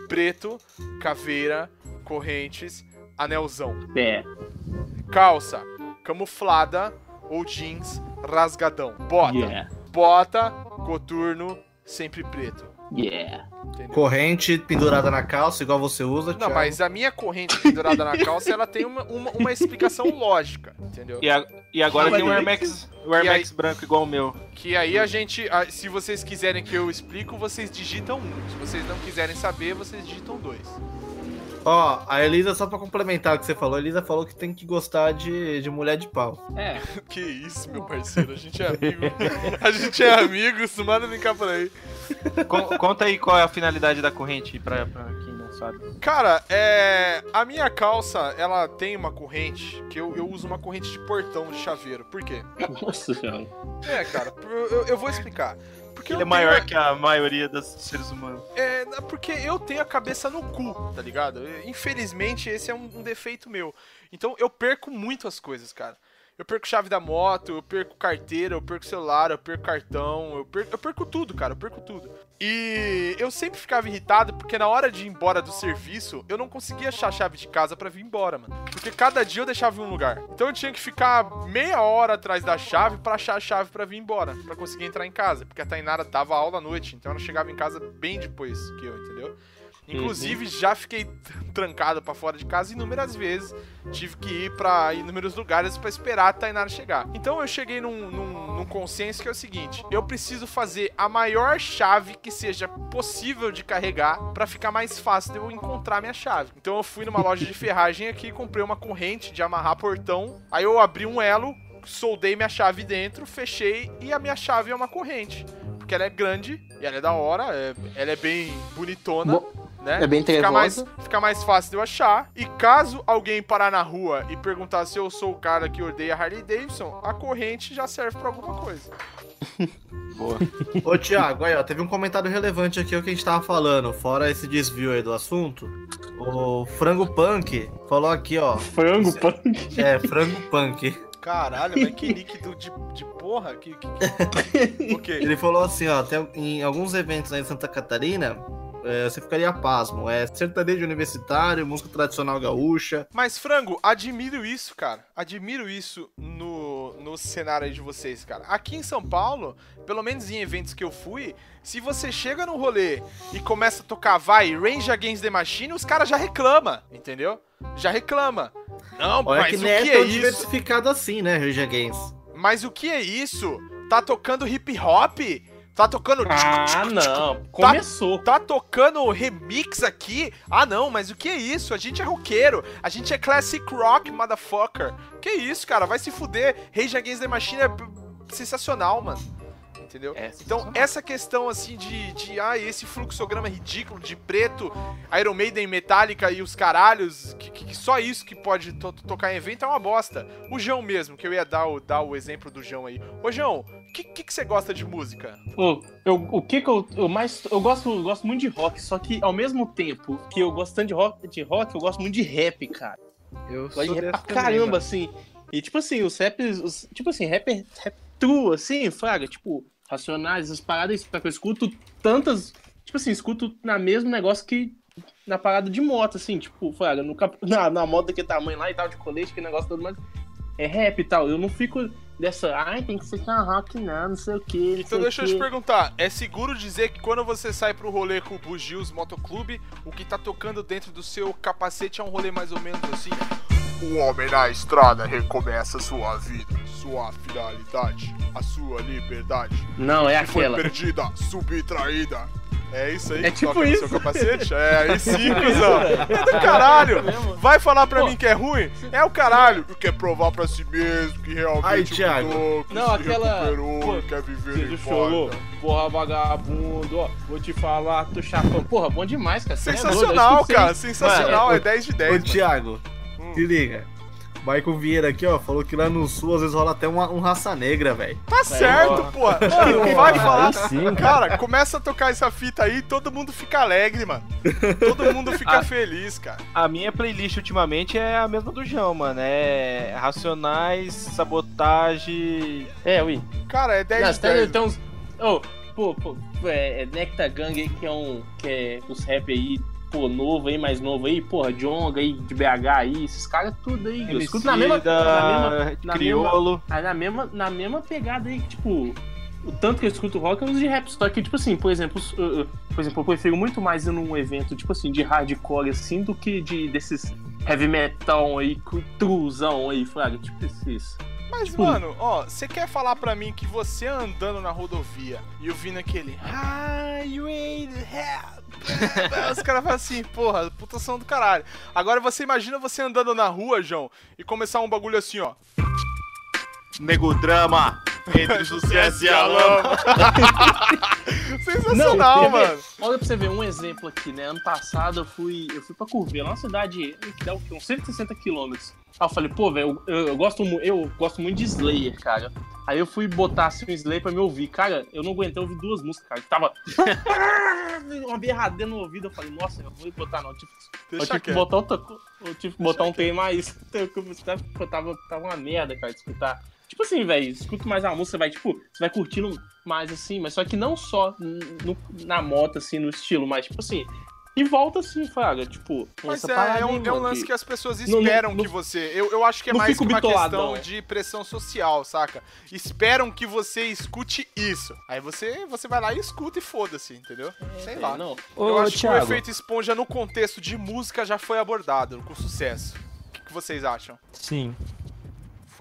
preto, caveira, correntes, anelzão. É. Calça camuflada ou jeans rasgadão. Bota, Yeah. bota, coturno, sempre preto. Yeah. Entendeu? Corrente pendurada na calça, igual você usa. Não, Thiago. mas a minha corrente pendurada na calça, ela tem uma, uma, uma explicação lógica, entendeu? E, a- e agora tem um Air Max, o Air E aí- Max branco igual o meu. Que aí a gente, a- se vocês quiserem que eu explico, vocês digitam um. Se vocês não quiserem saber, vocês digitam dois. Ó, a Elisa, só pra complementar o que você falou, a Elisa falou que tem que gostar de, de mulher de pau. É. Que isso, meu parceiro, a gente é amigo. A gente é amigo, isso manda brincar por aí. Con- conta aí qual é a finalidade da corrente pra, pra quem não sabe. Cara, é. A minha calça, ela tem uma corrente que eu, eu uso uma corrente de portão de chaveiro. Por quê? Nossa senhora. É, cara, eu, eu- eu vou explicar. Porque Ele é maior tenho, que a maioria dos seres humanos. é, porque eu tenho a cabeça no cu, tá ligado? Infelizmente, esse é um, um defeito meu. Então eu perco muito as coisas, cara. Eu perco chave da moto, eu perco carteira, eu perco celular, eu perco cartão, eu perco, eu perco tudo, cara, eu perco tudo. E eu sempre ficava irritado porque na hora de ir embora do serviço, eu não conseguia achar a chave de casa pra vir embora, mano. Porque cada dia eu deixava em um lugar. Então eu tinha que ficar meia hora atrás da chave pra achar a chave pra vir embora, pra conseguir entrar em casa, porque a Tainara dava aula à noite, então ela chegava em casa bem depois que eu, entendeu? Inclusive, já fiquei trancado pra fora de casa inúmeras vezes. Tive que ir pra inúmeros lugares pra esperar a Tainara chegar. Então eu cheguei num, num, num consenso que é o seguinte: eu preciso fazer a maior chave que seja possível de carregar pra ficar mais fácil de eu encontrar minha chave. Então eu fui numa loja de ferragem aqui e comprei uma corrente de amarrar portão. Aí eu abri um elo, soldei minha chave dentro, fechei e a minha chave é uma corrente. Porque ela é grande e ela é da hora, é- ela é bem bonitona. Bo- né? É bem Fica mais, trevosa. fica mais fácil de eu achar. E caso alguém parar na rua e perguntar se eu sou o cara que odeia Harley Davidson, a corrente já serve pra alguma coisa. Boa. Ô, Thiago, aí, ó, teve um comentário relevante aqui, o que a gente tava falando, fora esse desvio aí do assunto. O Frango Punk falou aqui, ó. Frango punk. É, Frango Punk. Caralho, mas que líquido de, de porra? Que, que, que... ok. Ele falou assim, ó, tem, em alguns eventos aí em Santa Catarina, é, você ficaria pasmo. É sertanejo universitário, música tradicional gaúcha. Mas, Frango, admiro isso, cara. Admiro isso no, no cenário de vocês, cara. Aqui em São Paulo, pelo menos em eventos que eu fui, se você chega no rolê e começa a tocar, vai, Range Against the Machine, os caras já reclama, entendeu? Já reclama. Não, Olha mas que o não é que tão é isso? diversificado assim, né, Rage Against. Mas o que é isso? Tá tocando hip hop? Tá tocando. Ah, não. Começou. Tá tocando remix aqui? Ah, não, mas o que é isso? A gente é roqueiro. A gente é classic rock, motherfucker. Que isso, cara? Vai se fuder. Rage Against the Machine é sensacional, mano. Entendeu? É então, essa questão assim de, de. Ah, esse fluxograma ridículo de preto, Iron Maiden, Metallica e os caralhos, que, que- só isso que pode to- tocar em evento é uma bosta. O João mesmo, que eu ia dar o, dar o exemplo do João aí. Ô, João, que, que, que você gosta de música? Ô, eu, o que que eu, eu mais. Eu gosto, eu gosto muito de rock, só que ao mesmo tempo que eu gosto tanto de rock, de rock, eu gosto muito de rap, cara. Eu Eu gosto de rap pra caramba, assim. E tipo assim, os raps. os- tipo assim, rapper rap true, assim, fraga, tipo, racionais, essas paradas, só que eu escuto tantas. Tipo assim, escuto na mesmo negócio que na parada de moto, assim, tipo, fraga, no na, na moto daquele tamanho lá e tal, de colete, que negócio todo mais. É rap e tal. Eu não fico dessa. Ai, tem que ser só rock, não, não sei o que. Então deixa o eu te quê." perguntar, é seguro dizer que quando você sai pro rolê com o Bugios Motoclube, o que tá tocando dentro do seu capacete é um rolê mais ou menos assim? Um homem na estrada recomeça sua vida, sua finalidade, a sua liberdade. Não, é que foi aquela. perdida, subtraída. É isso aí É que tipo toca no isso. seu capacete? É, aí sim, cuzão. É do caralho. Vai falar pra Pô. mim que é ruim? É o caralho. E quer provar pra si mesmo que realmente Aí, Thiago. mudou, que Não, se aquela- recuperou, pô, quer viver do chorou, porra vagabundo, ó, vou te falar, tô chapão. Porra, bom demais, cara. é doido, Sensacional, escuto cara. Sensacional. Mano, É 10 de Ô, 10. mano. Thiago, Hum. se liga. Michael Vieira aqui, ó, falou que lá no sul às vezes rola até uma, um raça negra, velho. Tá certo, pô. Pô, Vai aí falar. sim, Cara, começa a tocar essa fita aí e todo mundo fica alegre, mano. Todo mundo fica Ah. feliz, cara. A minha playlist ultimamente é a mesma do João, mano. É Racionais, Sabotagem. É, ui. Cara, é 10 Não, de tem, 10. tem uns. Oh, pô, pô, é, é Nectar Gang aí, que é um. Que é os rap aí, pô, novo aí, mais novo aí, porra, Jonga aí, de BH aí, esses caras tudo aí. Eu escuto na mesma. Emicida, Na mesma, na Criolo. Aí na mesma, na mesma pegada aí, tipo, o tanto que eu escuto rock é os de rap. Só que, tipo assim, por exemplo, uh, por exemplo, eu prefiro muito mais ir num evento, tipo assim, de hardcore assim, do que de desses heavy metal aí, truzão aí, fraga, tipo esses. Mas, Tipo- mano, ó, você quer falar pra mim que você andando na rodovia e ouvindo aquele Highway to Hell, os caras falam assim, porra, puta som do caralho. Agora você imagina você andando na rua, João, e começar um bagulho assim, ó. Negodrama. Entre o sucesso e a lama. Sensacional, ver? mano. Olha pra você ver um exemplo aqui, né? Ano passado eu fui, eu fui pra Curvelo, uma cidade que dá o quê? uns 160 quilômetros. Aí eu falei, pô, velho, eu, eu gosto, eu gosto muito de Slayer, cara. Aí eu fui botar assim um Slayer pra me ouvir. Cara, eu não aguentei ouvir duas músicas, cara. Tava uma berradeira no ouvido. Eu falei, nossa, eu não vou botar não. Tipo, eu tive que botar outra co- Eu tive que botar um tema mais. Eu tava, tava uma merda, cara, de escutar. Tipo assim, velho, escuta mais a música, você vai, tipo, você vai curtindo mais assim, mas só que não só no- na moto, assim, no estilo, mas, tipo assim, e volta assim, Fraga, tipo, Mas é, é, um, é um lance que- que as pessoas Não- não- esperam não- que você. Eu, eu acho que é mais uma bitoladão, questão é. de pressão social, saca? Esperam que você escute isso. Aí você, você vai lá e escuta e foda-se, entendeu? Sei lá. É, Não, Ô, eu acho que o Thiago, efeito esponja no contexto de música já foi abordado com sucesso. O que, que vocês acham? sim.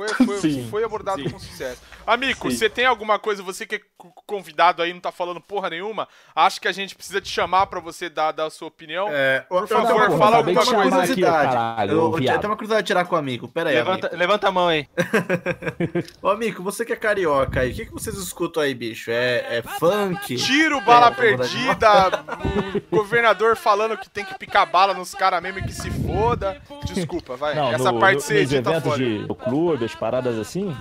Foi, foi, Sim. foi abordado com sucesso. Amigo, Sim. você tem alguma coisa, você que é co- convidado aí, não tá falando porra nenhuma, acha que a gente precisa te chamar pra você dar, dar a sua opinião? É, Por favor, uma- fala eu tenho alguma uma coisa. curiosidade. Caralho, eu, eu, tenho uma curiosidade de tirar com o amigo. Pera aí, Levanta, amigo. levanta a mão aí. Ô, amigo, você que é carioca aí, o que, que vocês escutam aí, bicho? É, é funk? Tiro, bala É, tô mandando perdida, o governador falando que tem que picar bala nos caras mesmo e que se foda. Desculpa, vai. Não, Essa no, parte no, você edita fora. de no clube, as paradas assim,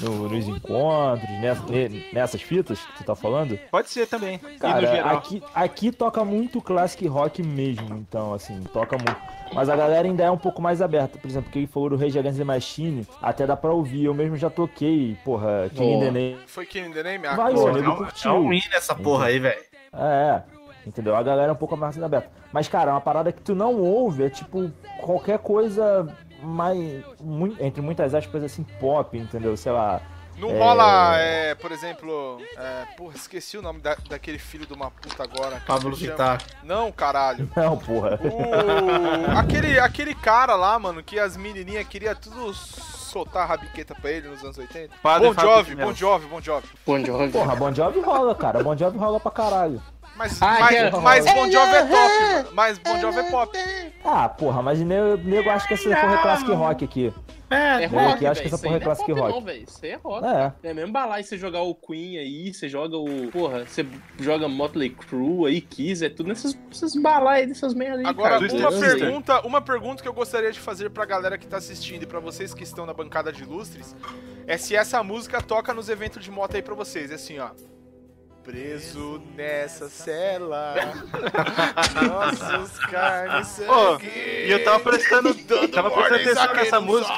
no- nos encontros, nessa- ne- nessas fitas que tu tá falando, Pode ser também. e no cara, geral. aqui, aqui toca muito classic rock mesmo, então, assim, toca muito. Mas a galera ainda é um pouco mais aberta, por exemplo, quem for o Rage Against the Machine, até dá pra ouvir, eu mesmo já toquei, porra, King in the Name, Foi Killing the Name? Ah, Vai, com ô, É um, curtiu. é um hino essa porra aí, velho. É, entendeu? A galera é um pouco mais aberta. Mas, cara, uma parada que tu não ouve é tipo qualquer coisa mais. mui- entre muitas aspas, assim, pop, entendeu? Sei lá. Não É. rola, é, por exemplo. É, porra, esqueci o nome da- daquele filho de uma puta agora. Pablo? Vittar. Não, caralho. Não, porra. O... aquele, aquele cara lá, mano, que as menininhas queriam tudo soltar a rabiqueta pra ele nos anos 80. Padre Bon Jovi. Bon Jovi, Bon Jovi. Bon Jovi. Porra, Bon Jovi rola, cara. Bon Jovi rola pra caralho. Mas, Ah, mas, que- mas Bon Jovi é top, mano. Mas Bon Jovi é pop. Ah, porra, mas nego, nego acha que essa porra é classic rock aqui. É Nego rock, aqui acha que essa porra é é classic pop rock. não, velho, isso aí é rock. É. É mesmo balar e você jogar o Queen aí, você joga o. Porra, você joga Motley Crue aí, Kiss, é tudo nessas, nessas balas aí, dessas merda aí. Agora, cara, uma pergunta, uma pergunta que eu gostaria de fazer pra galera que tá assistindo e pra vocês que estão na bancada de ilustres é se essa música toca nos eventos de moto aí pra vocês. É assim, ó. Preso nessa cela, nossos carnes sangue. E eu tava prestando, tava prestando atenção nessa música.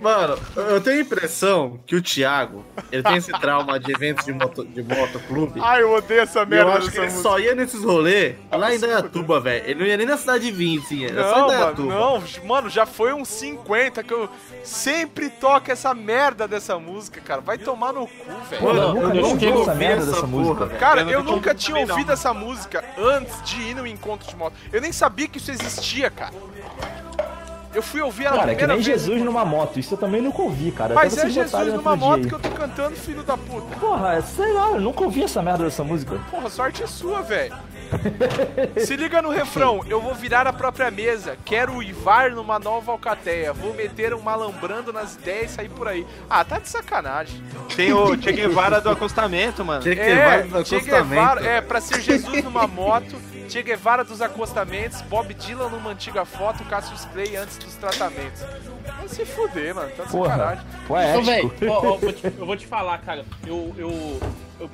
Mano, eu tenho a impressão que o Thiago, ele tem esse trauma de eventos de, moto, de motoclube. Ai, eu odeio essa E eu merda acho que ele música. só ia nesses rolês lá em Dayatuba, velho. Ele não ia nem na cidade de Vinci, era só em Não, mano, Dayatuba. não, mano, já foi uns 50 que eu sempre toco essa merda dessa música, cara. Vai tomar no cu, velho. Mano, Eu nunca não nem vou ouvi essa ouvir merda essa dessa música. velho. Cara, Eu eu nunca nunca tinha tinha ouvido ouvido essa música antes de ir no encontro de moto. Eu nem sabia que isso existia, cara. Eu fui ouvir ela Cara, é que primeira nem vez. Jesus numa moto. Isso eu também nunca ouvi, cara. Mas é Jesus numa moto dia que eu tô cantando, filho da puta. Porra, sei lá, eu nunca ouvi essa merda dessa música. Porra, sorte é sua, velho. Se liga no refrão, eu vou virar a própria mesa, quero uivar numa nova alcateia, vou meter um malambrando nas ideias e sair por aí. Ah, tá de sacanagem. Tem o Che Guevara do acostamento, mano. Tinha que ter É, vários Che acostamentos. Guevara, é, pra ser Jesus numa moto, Che Guevara dos acostamentos, Bob Dylan numa antiga foto, Cassius Clay antes dos tratamentos. Vai se fuder, mano, tá de Porra, sacanagem. Poético. velho, ó, ó, vou te- eu vou te falar, cara. Eu, eu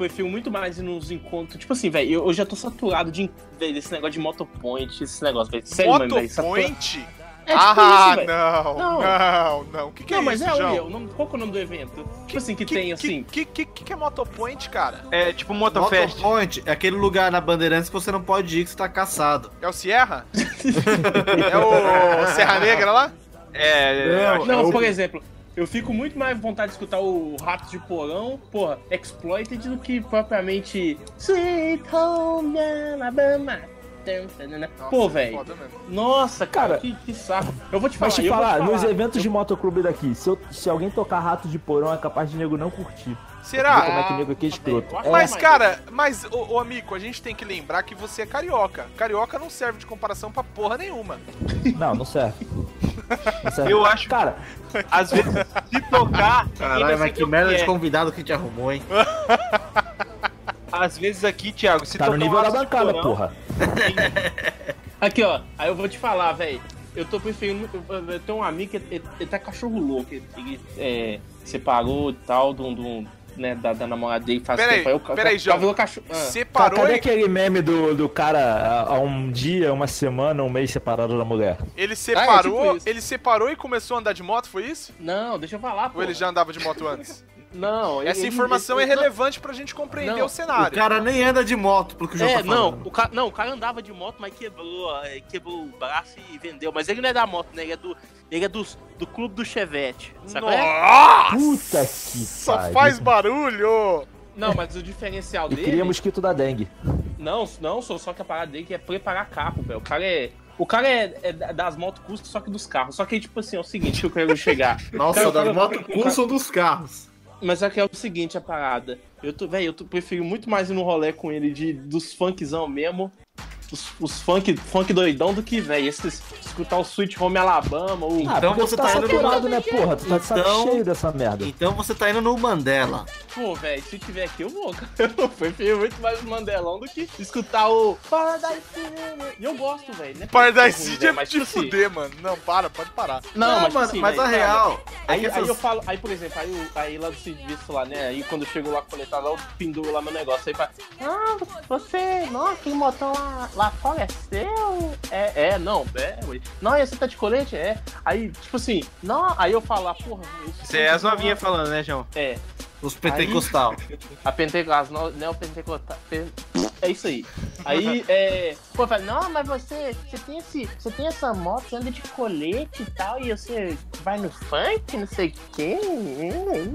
prefiro muito mais ir nos encontros. Tipo assim, velho, eu, eu já tô saturado de véio, desse negócio de motopoint, esse negócio, velho. Sério, satura- Motopoint? É tipo ah, isso, não, Não. não, não. O que, que Não, é mas isso, é João? o o nome, qual que é o nome do evento? Tipo assim, que, que, tem assim. Que, que, que, que é Motopoint, cara? É tipo Motofest. Motopoint é aquele lugar na Bandeirantes que você não pode ir, que você tá caçado. É o Sierra? é o Serra Negra lá? É, Não, Não, eu- por exemplo, eu fico muito mais vontade de escutar o Ratos de Porão, porra, Exploited, do que propriamente Sweet Home Alabama. Pô, Nossa, velho. Nossa, cara, Cara, que, que saco. Eu vou te falar, Mas te eu vou falar, te nos falar. eventos de motoclube daqui, se, eu- se alguém tocar rato de porão, é capaz de nego não curtir. Será? como é que nego aqui é escroto. Ah, É, Mas, cara, mas, ô, ô amigo, a gente tem que lembrar que você é carioca. Carioca não serve de comparação pra porra nenhuma. Não, não serve. Serve. Eu acho- Cara, Às vezes, se tocar. Caralho, mas saber que o merda é. de convidado que a gente arrumou, hein? Às vezes aqui, Thiago, se tá no tocar nível um da Aço de bancada, Porão, porra. Aqui, ó. Aí eu vou te falar, velho. Eu tô preferindo. Eu, eu tenho um amigo que ele, ele tá cachorro louco. Ele, ele, é, separou e tal, do, do, né, da, da namorada dele faz Peraí, tempo. Aí o peraí, ca- João. cachorro. Ah. Separou Cadê e aquele meme do, do cara há- há um dia, uma semana, um mês separado da mulher? ele separou, tipo isso. ele separou e começou a andar de moto, foi isso? Não, deixa eu falar, pô. Ou ele já andava de moto antes? Não, Essa ele- informação ele- é relevante pra gente compreender Não, o cenário. O cara nem anda de moto, pelo que o João É, tá não, falando. o cara, não, o cara andava de moto, mas quebrou, é, quebrou o braço e vendeu. Mas ele não é da moto, né? Ele é do, ele é do, do clube do Chevette. Sabe é? Nossa! Puta que Só faz barulho! Não, mas o diferencial dele. queria mosquito da dengue. Não, não, só, só que a parada dele que é preparar carro, velho. O cara é. O cara é, é das motos só que dos carros. Só que, tipo assim, é o seguinte que eu quero chegar. Nossa, Cara, das motos o cara- custam dos carros. Mas é que é o seguinte, a parada. Eu tô, velho, eu tô, prefiro muito mais ir no rolê com ele de, dos funkzão mesmo. Os, os funk, funk doidão do que, velho, esses escutar o Sweet Home Alabama, o. Ah, Então você tá tá indo no- saturado, né, porra? Tu tá Então- cheio dessa merda. Então você tá indo no Mandela. Pô, velho, se tiver aqui eu vou, cara. Eu prefiro muito mais o Mandelão do que escutar o Paradise City. E eu gosto, velho, né? Paradise City é de tipo assim, fuder, mano. Não, para, pode parar. Não, mas, mano, assim, mas velho, a cara, real é Aí, que aí essas... eu falo, aí por exemplo, aí, aí lá do serviço lá, né? Aí quando eu chego lá coletar lá, eu penduro lá meu negócio. Aí fala, ah, você, nossa, aquele motão lá, lá fora é seu? É, é, não, é, ué. Não, e você tá de colete? É. Aí, tipo assim, não, aí eu falo, ah, porra, isso Isso é as novinhas falando, né, João? É, Os pentecostal. a Pentecostal, as neopentecostal. pen- É isso aí. Aí, é. Pô, fala, não, mas você, você tem esse. Você tem essa moto, você anda de colete e tal, e você vai no funk, não sei o quê.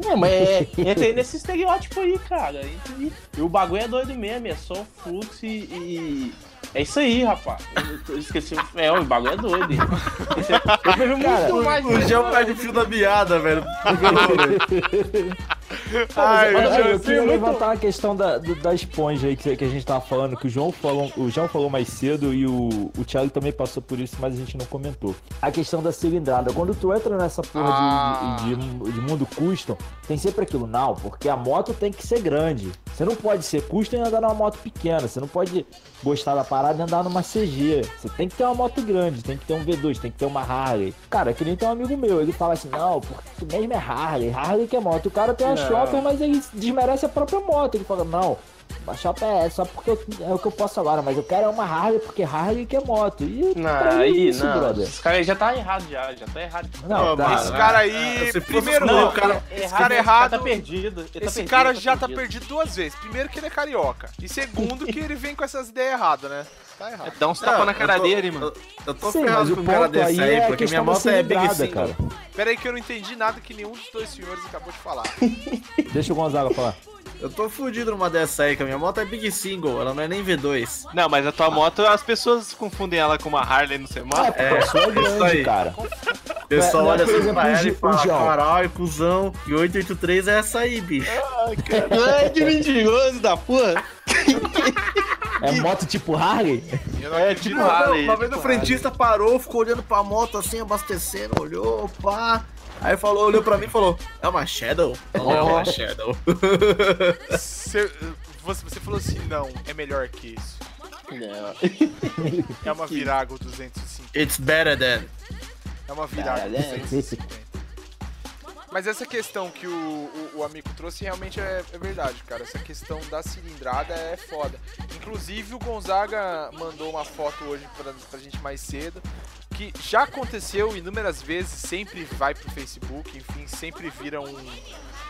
É, mas é, entrei nesse estereótipo aí, cara. E, e o bagulho é doido mesmo, é só o fluxo e. e- É isso aí, rapaz. Eu, eu esqueci. o- É, o bagulho é doido. hein? É- Eu vejo Cara, muito mais. O João perde o fio da meada, velho. Ai, Mas, eu queria muito- levantar a questão da, da esponja aí que, que a gente tava falando, que o João falou, o João falou mais cedo e o, o Thiago também passou por isso, mas a gente não comentou. A questão da cilindrada. Quando tu entra nessa porra de- Ah. de, de, de mundo custom, tem sempre aquilo, não, porque a moto tem que ser grande. Você não pode ser custom e andar numa moto pequena. Você não pode gostar da parada e andar numa CG. Você tem que ter uma moto grande, tem que ter um V2, tem que ter uma Harley. Cara, que nem tem um amigo meu, ele fala assim, não, porque tu mesmo é Harley, Harley que é moto. O cara tem uma Não. Chopper, mas ele desmerece a própria moto. Ele fala, não, baixar o PS só porque eu- é o que eu posso agora, mas eu quero é uma Harley porque Harley que é moto. E Não, é aí, isso, não. brother. Esse cara aí já tá errado já, já tá errado. Não, Ô, tá. Esse cara aí, fosse primeiro, não, não, o cara- esse errado, cara esse errado. tá perdido. tá Esse perdido, cara tá já tá perdido duas vezes. Primeiro que ele é carioca. E segundo que ele vem com essas ideias erradas, né? Tá errado. Dá uns tapas Não, na cara tô- dele, mano. Eu, eu tô Sim, ferrado o com um cara desse aí aí, é porque minha moto é Big cara. Pera aí que eu não entendi nada que nenhum dos dois senhores acabou de falar. Deixa o Gonzaga falar. Eu tô fudido numa dessa aí, que a minha moto é Big Single, ela não é nem V2. Não, mas a tua moto, as pessoas confundem ela com uma Harley no É, semáforo. sua é isso grande, aí. cara. O pessoal Não, olha assim pra ela e fala, caralho, cuzão, e 883 é essa aí, bicho. Ai, que mentiroso da porra. É moto tipo Harley? Não É, tipo Não, Harley, uma vez tipo o frentista parou, ficou olhando pra moto assim, abastecendo, olhou, pá. Aí falou, olhou pra mim e falou, é uma Shadow? Não, é uma Shadow. Você, você, falou assim, não, é melhor que isso. Não. É uma Virago 250. It's better than. É uma Virago Caralho, é. 250. Mas essa questão que o, o, o amigo trouxe realmente é, é verdade, cara. Essa questão da cilindrada é foda. Inclusive o Gonzaga mandou uma foto hoje pra, pra gente mais cedo. Que já aconteceu inúmeras vezes, sempre vai pro Facebook, enfim, sempre vira um,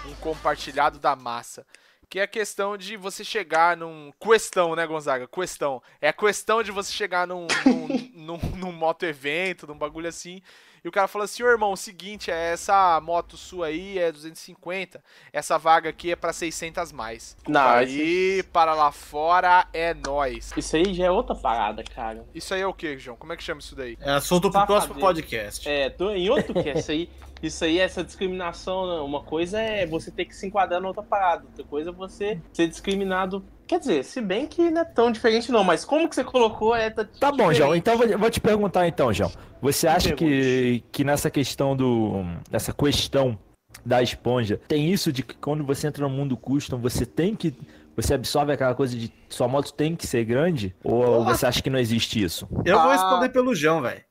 um compartilhado da massa. Que é a questão de você chegar num. Questão, né, Gonzaga? Questão. É a questão de você chegar num, num, num, num moto evento, num bagulho assim. E o cara fala assim: ô irmão, o seguinte, é essa moto sua aí é 250. Essa vaga aqui é pra 600 mais. Não, aí, para lá fora é nós. Isso aí já é outra parada, cara. Isso aí é o que, João? Como é que chama isso daí? É assunto pro Safadeza. próximo podcast. É, tô em outro que é isso aí. Isso aí, essa discriminação, né? uma coisa é você ter que se enquadrar na outra parada, outra coisa é você ser discriminado. Quer dizer, se bem que não é tão diferente não, mas como que você colocou é tá, Tá bom. João. Então eu vou- vou te perguntar então, João. Você acha que, que nessa questão do. nessa questão da esponja, tem isso de que quando você entra no mundo custom, você tem que. Você absorve aquela coisa de sua moto tem que ser grande? Ou você acha que não existe isso? Eu vou Ah. responder pelo João, velho.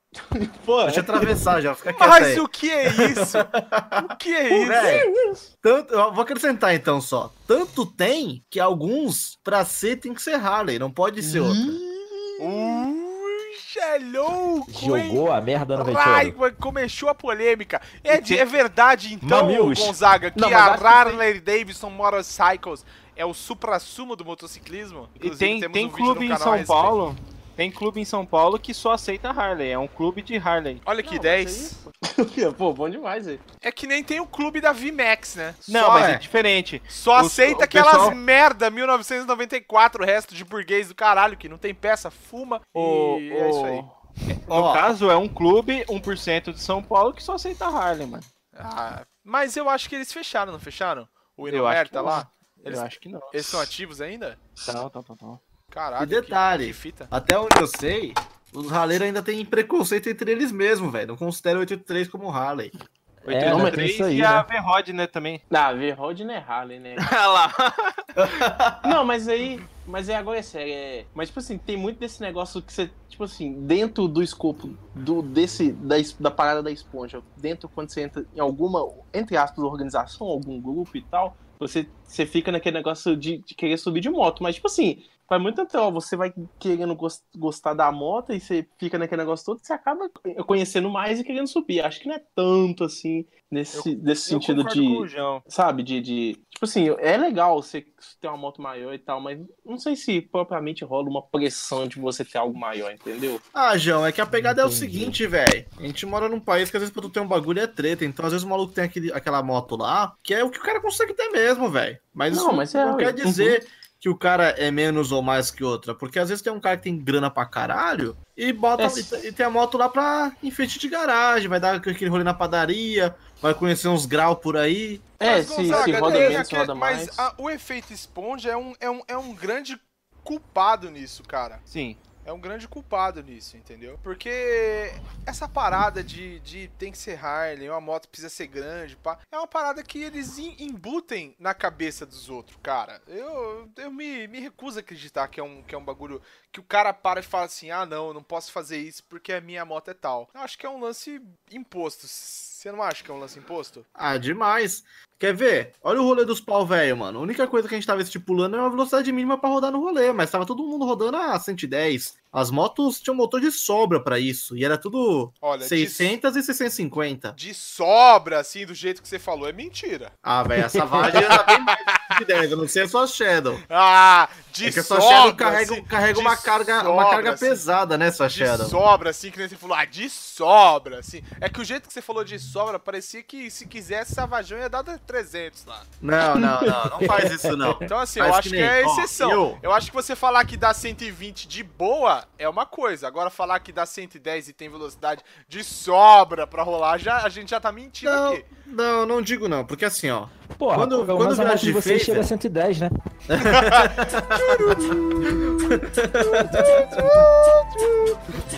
Pô, Deixa eu atravessar já, fica quieto Mas aí. o que é isso? o que é isso? Velho, tanto, eu vou acrescentar então só. Tanto tem que alguns, pra ser, tem que ser Harley, não pode ser outro. Ui, é louco, hein? Jogou a merda no Ai, ventilador. começou a polêmica. É, de- é verdade, então, Mamilos. Gonzaga, que Não, a acho que Harley Davidson Motorcycles é o supra-sumo do motociclismo? E tem, temos tem um vídeo no clube em São. Paulo. Tem clube em São Paulo que só aceita Harley. É um clube de Harley. Olha que Não, 10. Pô, bom demais aí. É que nem tem o clube da VMAX, né? Não, Só, mas é, é. diferente. só o- aceita o aquelas pessoal- merda 1994, o resto de burguês do caralho, que não tem peça, fuma O, e é isso aí. no Ó. caso, é um clube, 1% de São Paulo, que só aceita Harley, mano. Ah, mas eu acho que eles fecharam, não fecharam? O Inomer tá lá? Eles, Eu acho que não. eles são ativos ainda? Não, não, não, não. Caralho, E detalhe, que, que fita. até onde eu sei, os Harley's ainda têm preconceito entre eles mesmos, velho. Não consideram o 883 como Harley. É, não, mas tem 83 isso aí, e a né? V-Rod, né, também. Ah, V-Rod não é Harley, né? Olha lá. Não, mas aí. Mas é agora é sério. É... Mas, tipo assim, tem muito desse negócio que você. Tipo assim, dentro do escopo do, desse, da, da parada da esponja, dentro quando você entra em alguma, entre aspas, organização, algum grupo e tal, você, você fica naquele negócio de, de querer subir de moto. Mas, tipo assim, faz muito tempo, ó, você vai querendo gos- gostar da moto e você fica naquele negócio todo, você acaba conhecendo mais e querendo subir. Acho que não é tanto assim, nesse, nesse Eu sentido de com o João. sabe, de, de. Tipo assim, é legal você ter uma moto maior e tal, mas não sei se propriamente rola uma pressão de você ter algo maior, entendeu? Ah, João, é que a pegada é o Entendi. seguinte, velho. A gente mora num país que às vezes pra tu ter um bagulho é treta. Então, às vezes o maluco tem aquele, aquela moto lá, que é o que o cara consegue ter mesmo, velho. Mas Não, isso mas é, não ué. quer dizer que o cara é menos ou mais que outra. Porque às vezes tem um cara que tem grana pra caralho e bota É, e, tem a moto lá pra enfeite de garagem, vai dar aquele rolê na padaria, vai conhecer uns graus por aí. É, Mas, se, Gonzaga, se roda menos, roda mais. Mas a- o efeito esponja é um, é, um, é um grande culpado nisso, cara. Sim. É um grande culpado nisso, entendeu? Porque essa parada de, de tem que ser Harley, uma moto precisa ser grande, pá, é uma parada que eles em- embutem na cabeça dos outros, cara. Eu, eu me, me recuso a acreditar que é, um, que é um bagulho que o cara para e fala assim: ah, não, eu não posso fazer isso porque a minha moto é tal. Eu acho que é um lance imposto. Você não acha que é um lance imposto? Ah, demais. Quer ver? Olha o rolê dos pau velho, mano. A única coisa que a gente tava estipulando era uma velocidade mínima pra rodar no rolê, mas tava todo mundo rodando a 110. As motos tinham motor de sobra pra isso, e era tudo Olha, de- 600 e 650. De sobra, assim, do jeito que você falou, é mentira. Ah, velho, a Savage anda bem mais de 110, eu não sei a sua Shadow. Ah, de É que a sua sobra. Shadow carrega, assim, carrega de uma carga, uma sobra, carga assim. pesada, né, sua De Shadow? sobra, assim, que nem você falou, ah, de sobra, assim. É que o jeito que você falou de sobra, parecia que se quisesse, Savajão ia dar 300 lá. Não, não, não, não faz isso não. Então, assim, Faz eu que acho que, nem- é ó, exceção. eu- Eu... acho que você falar que dá 120 de boa é uma coisa. Agora, falar que dá 110 e tem velocidade de sobra pra rolar, já, a gente já tá mentindo Não, aqui. não, não digo não, porque assim, ó. Porra, Quando- pelo quando menos a moto de Phaser- chega a 110, né?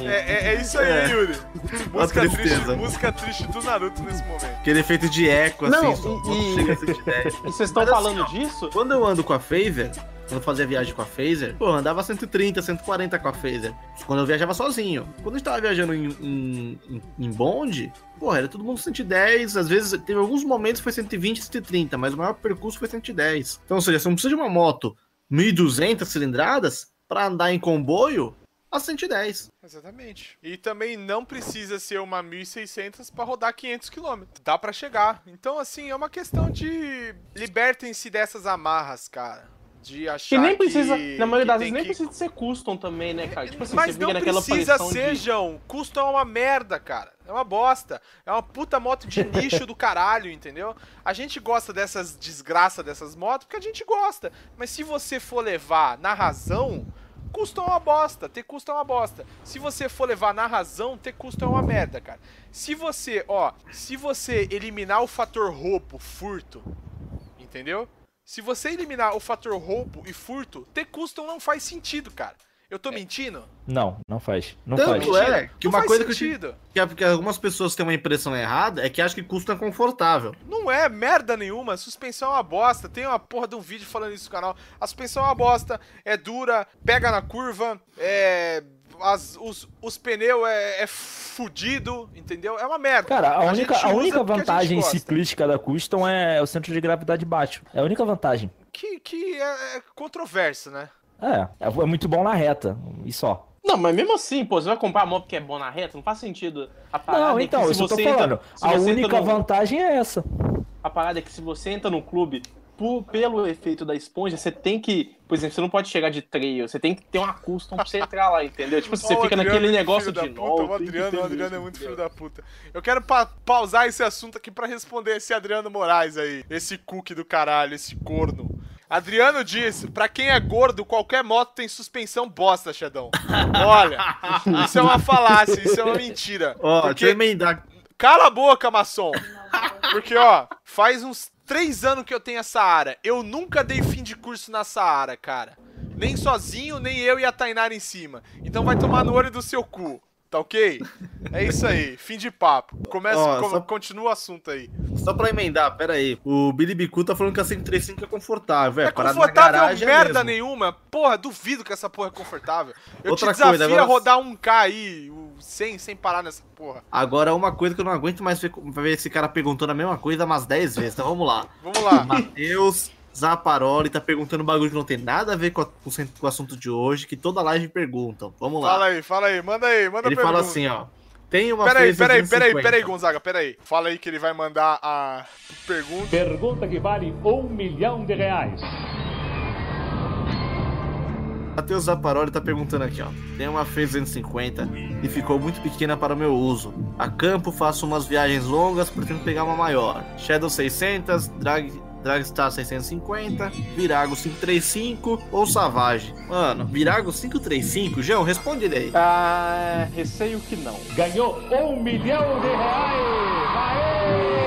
É, é- é isso aí, É. Yuri. Música triste, música triste do Naruto nesse momento. Aquele efeito de eco, assim, Não, só- e- só e- chega a 110. E vocês estão assim, falando ó, disso? Quando eu ando com a Phaser, quando eu fazia viagem com a Phaser, pô, eu andava 130, 140 com a Phaser. Quando eu viajava sozinho. Quando a gente tava viajando em, em, em- bonde, porra, era todo mundo 110. Às vezes, teve alguns momentos foi 120, 130, mas o maior percurso foi 110. Então, ou seja, você não precisa de uma moto 1200 cilindradas pra andar em comboio a 110. Exatamente. E também não precisa ser uma 1600 pra rodar 500 km. Dá pra chegar. Então, assim, é uma questão de libertem-se dessas amarras, cara. De achar Que nem precisa, que- na maioria das vezes, nem que- precisa ser custom também, né, cara? Tipo assim, Mas você não precisa ser, de... João. Custo é uma merda, cara. É uma bosta. É uma puta moto de nicho do caralho, entendeu? A gente gosta dessas desgraças dessas motos porque a gente gosta. Mas se você for levar na razão, custo é uma bosta. Ter custo é uma bosta. Se você for levar na razão, ter custo é uma merda, cara. Se você, ó, se você eliminar o fator roubo, furto, entendeu? Se você eliminar o fator roubo e furto, ter custom não faz sentido, cara. Eu tô mentindo? Não, não faz. Não faz. Tanto é que Não uma faz coisa que, eu te- sentido. que, é porque algumas pessoas têm uma impressão errada é que acham que custo é confortável. Não é merda nenhuma, suspensão é uma bosta. Tem uma porra de um vídeo falando isso no canal. A suspensão é uma bosta, é dura, pega na curva, é. As- os, os pneus é, é fudido, entendeu? É uma merda. Cara, a, única, a única a gente vantagem gosta. ciclística da Custom é o centro de gravidade baixo. É a única vantagem. Que, que é, é controverso, né? É, é é muito bom na reta. E só. Não, mas mesmo assim, pô, você vai comprar uma moto porque é bom na reta? Não faz sentido. A parada Não, é então, que isso eu tô entra- falando. se A você única entra no- vantagem é essa. A parada é que se você entra no clube, por- pelo efeito da esponja, você tem que. Por exemplo, você não pode chegar de trail, você tem que ter uma custom pra você entrar lá, entendeu? Tipo, você fica naquele é negócio filho de da puta, novo. O Adriano, o Adriano é muito filho da puta. Eu quero pa- pausar esse assunto aqui pra responder esse Adriano Moraes aí. Esse cookie do caralho, esse corno. Adriano disse, pra quem é gordo, qualquer moto tem suspensão bosta, Xedão. Olha, isso é uma falácia, isso é uma mentira. Ó, Porque- deixa eu emendar. Cala a boca, maçom! Porque, ó, faz uns três anos que eu tenho a Saara. Eu nunca dei fim de curso na Saara, cara. Nem sozinho, nem eu e a Tainara em cima. Então vai tomar no olho do seu cu. Tá ok? É isso aí, fim de papo. Começa, Ó, com- só- continua o assunto aí. Só pra emendar, pera aí. O Billy Bicu tá falando que a 135 é confortável. É, É confortável na garagem é merda nenhuma. Porra, duvido que essa porra é confortável. Eu Outra te desafio coisa, agora- a rodar um K aí, sem, sem parar nessa porra. Agora, uma coisa que eu não aguento mais ver, ver esse cara perguntando a mesma coisa umas 10 vezes. Então vamos lá. Vamos lá. Matheus Zaparoli tá perguntando um bagulho que não tem nada a ver com, a- com o assunto de hoje, que toda live perguntam. Vamos lá. Fala aí, fala aí, manda aí, manda Ele pergunta. fala assim, ó. Tem uma Peraí, peraí, peraí, 250. peraí, Gonzaga, peraí. Fala aí que ele vai mandar a pergunta. Pergunta que vale um milhão de reais. Matheus Zaparoli tá perguntando aqui, ó. Tem uma Phaser 250 e ficou muito pequena para o meu uso. A campo faço umas viagens longas, pretendo pegar uma maior. Shadow 600, Drag, Dragstar 650, Virago 535 ou Savage. Mano, Virago 535? João, responde ele aí. Ah, receio que não. Ganhou um milhão de reais. Aê!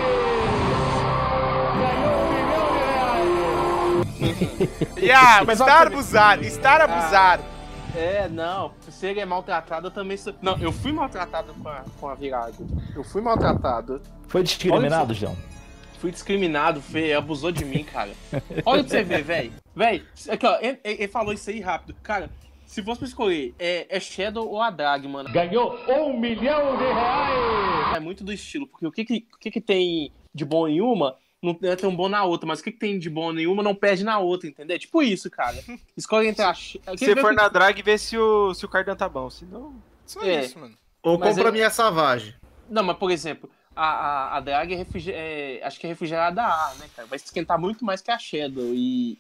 Ganhou um milhão de reais. Yeah, Mas, estar abusado, estar abusado. É, não, se ele é maltratado, eu também sou. Não, eu fui maltratado com a, com a Virago. Eu fui maltratado. Foi discriminado, João? Fui discriminado, Fê, abusou de mim, cara. Olha pra você ver, velho. Velho, aqui ó, ele, ele falou isso aí rápido. Cara, se fosse pra escolher, é, é Shadow ou a Drag, mano. Ganhou um milhão de reais. É muito do estilo, porque o que que, o que, que tem de bom em uma não é tão bom na outra, mas o que, que tem de bom em uma não perde na outra, entendeu? É tipo isso, cara. Escolhe entre a. Se o for que- na drag, vê se o, se o cardan tá bom. Senão. Só É. isso, mano. Ou Mas compra é- minha Savage. Não, mas por exemplo, a, a, a drag é, é, acho que é refrigerada a ar, né, cara? Vai esquentar muito mais que a Shadow. E.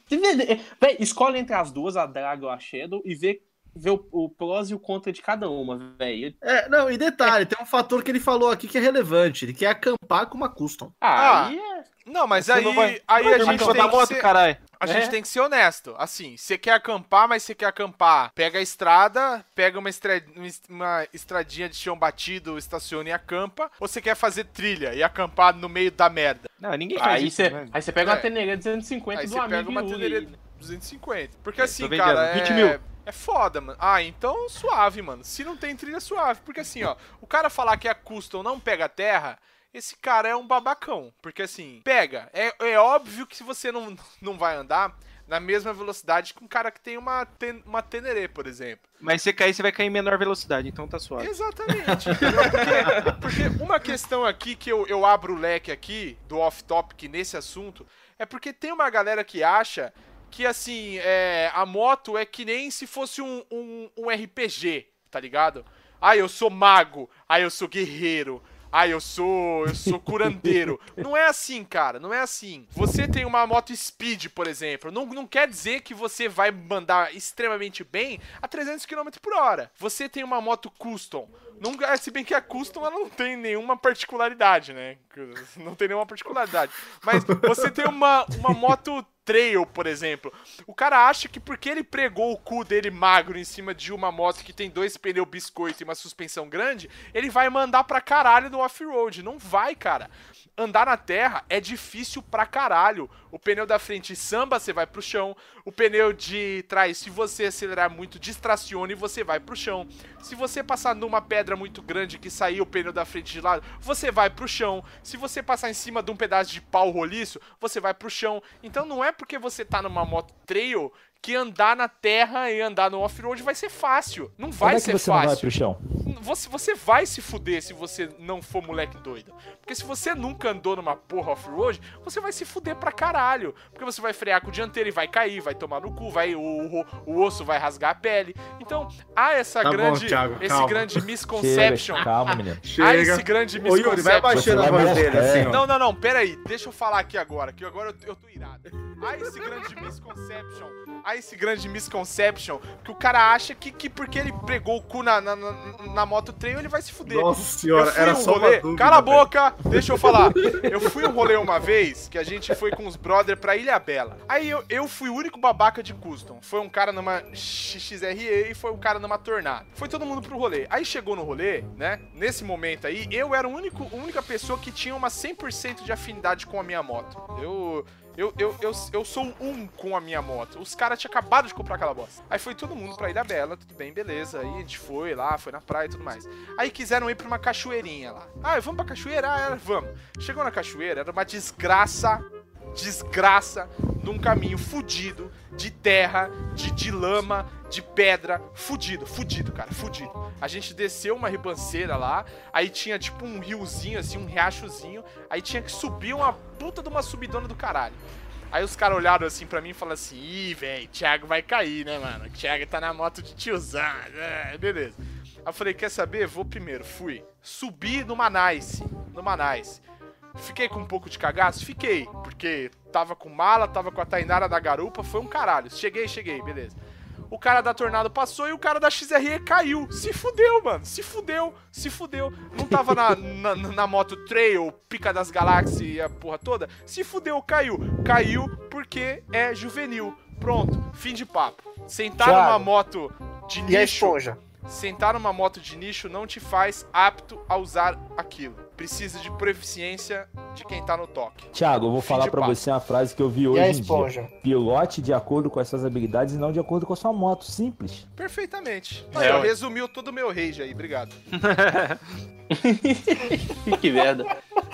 Véi, escolhe entre as duas, a drag ou a Shadow, e vê, vê o, o prós e o contra de cada uma, velho. É, não, e detalhe, tem um fator que ele falou aqui que é relevante. Ele quer acampar com uma custom. Ah, Aí é. Não, mas aí, não vai- aí Vai a gente com tem da que moto, ser... A gente É. tem que ser honesto. Assim, você quer acampar, mas você quer acampar. Pega a estrada, pega uma, estra- uma estradinha de chão batido, estaciona e acampa. Ou você quer fazer trilha e acampar no meio da merda? Não, ninguém faz Aí isso. você né? aí você pega uma É. Teneré 250 Aí do você amigo pega uma Yuri Teneré aí, né? 250. Porque É, assim, cara, 20 é... mil. é foda, mano. Ah, então suave, mano. Se não tem trilha, suave. Porque assim, ó, o cara falar que a custom não pega terra, esse cara é um babacão. Porque assim, pega. É, é óbvio que se você não, não vai andar na mesma velocidade que um cara que tem uma, ten, uma Teneré, por exemplo. Mas se cair, você vai cair em menor velocidade, então tá suave. Exatamente. porque, porque uma questão aqui que eu, eu abro o leque aqui do off-topic nesse assunto é porque tem uma galera que acha que assim, é, a moto é que nem se fosse um, um, um RPG, tá ligado? Ah, eu sou mago, ah, eu sou guerreiro. Ah, eu sou, eu sou curandeiro. não é assim, cara, não é assim. Você tem uma moto speed, por exemplo, não, não quer dizer que você vai mandar extremamente bem a 300 km por hora. Você tem uma moto custom. Não, é, se bem que a custom ela não tem nenhuma particularidade, né? Não tem nenhuma particularidade. Mas você tem uma, uma moto trail, por exemplo. O cara acha que porque ele pregou o cu dele magro em cima de uma moto que tem dois pneus biscoito e uma suspensão grande, ele vai mandar pra caralho no off-road. Não vai, cara. Andar na terra é difícil pra caralho. O pneu da frente samba, você vai pro chão. O pneu de trás, se você acelerar muito, distraciona e você vai pro chão. Se você passar numa pedra muito grande que sair o pneu da frente de lado, você vai pro chão. Se você passar em cima de um pedaço de pau roliço, você vai pro chão. Então não é porque você tá numa moto trail que andar na terra e andar no off-road vai ser fácil. Não vai Como é que ser você não vai fácil pro chão? você, você vai se fuder se você não for moleque doido. Porque se você nunca andou numa porra off-road, você vai se fuder pra caralho. Porque você vai frear com o dianteiro e vai cair, vai tomar no cu, vai, o, o, o osso vai rasgar a pele. Então, há essa Tá bom, grande. Thiago, esse calma. grande misconception. Chega, calma, menino. Há esse grande Ô, Yuri, vai misconception. baixando a voz dele, morrer. assim, ó. Não, não, não, pera aí, deixa eu falar aqui agora, que agora eu, eu tô irado. Há esse grande misconception, há esse grande misconception, que o cara acha que, que porque ele pregou o cu na, na, na, na moto trail, ele vai se fuder. Nossa senhora, era um só rolê... uma dúvida. Cala a velho. boca, deixa eu falar. Eu fui um rolê uma vez que a gente foi com os brother pra Ilha Bela. Aí eu, eu fui o único babaca de custom. Foi um cara numa XRE e foi um cara numa Tornado. Foi todo mundo pro rolê. Aí chegou no rolê, né? Nesse momento aí, eu era o único, a única pessoa que tinha uma 100% de afinidade com a minha moto. Eu. Eu, eu, eu, eu sou um com a minha moto. Os caras tinham acabado de comprar aquela bosta. Aí foi todo mundo pra Ilha Bela, tudo bem, beleza. Aí a gente foi lá, foi na praia e tudo mais. Aí quiseram ir pra uma cachoeirinha lá. Ah, vamos pra cachoeira? Ah, vamos. Chegou na cachoeira, era uma desgraça, desgraça, num caminho fudido, de terra, de, de lama, de pedra, fudido, fudido, cara, fudido. A gente desceu uma ribanceira lá, aí tinha tipo um riozinho, assim, um riachozinho, aí tinha que subir uma puta de uma subidona do caralho. Aí os caras olharam assim pra mim e falaram assim: Ih, velho, Thiago vai cair, né, mano? O Thiago tá na moto de tiozão. É, beleza. Aí eu falei: Quer saber? Vou primeiro. Fui. Subi no Nice. No Nice. Fiquei com um pouco de cagaço? Fiquei. Porque tava com mala, tava com a Tainara da garupa, foi um caralho. Cheguei, cheguei, beleza. O cara da Tornado passou e o cara da XRE caiu. Se fudeu, mano. Se fudeu, se fudeu. Não tava na, na, na moto Trail, Pica das Galáxias e a porra toda. Se fudeu, caiu. Caiu porque é juvenil. Pronto, fim de papo. Sentar Thiago. numa moto de E a nicho. esponja? Sentar numa moto de nicho não te faz apto a usar aquilo. Precisa de proficiência de quem tá no toque. Thiago, eu vou Fim falar papo. você uma frase que eu vi E hoje a em dia. esponja? Pilote de acordo com as suas habilidades e não de acordo com a sua moto. Simples. Perfeitamente. É, Aí, ó, ué. resumiu todo o meu rage aí, obrigado. que merda.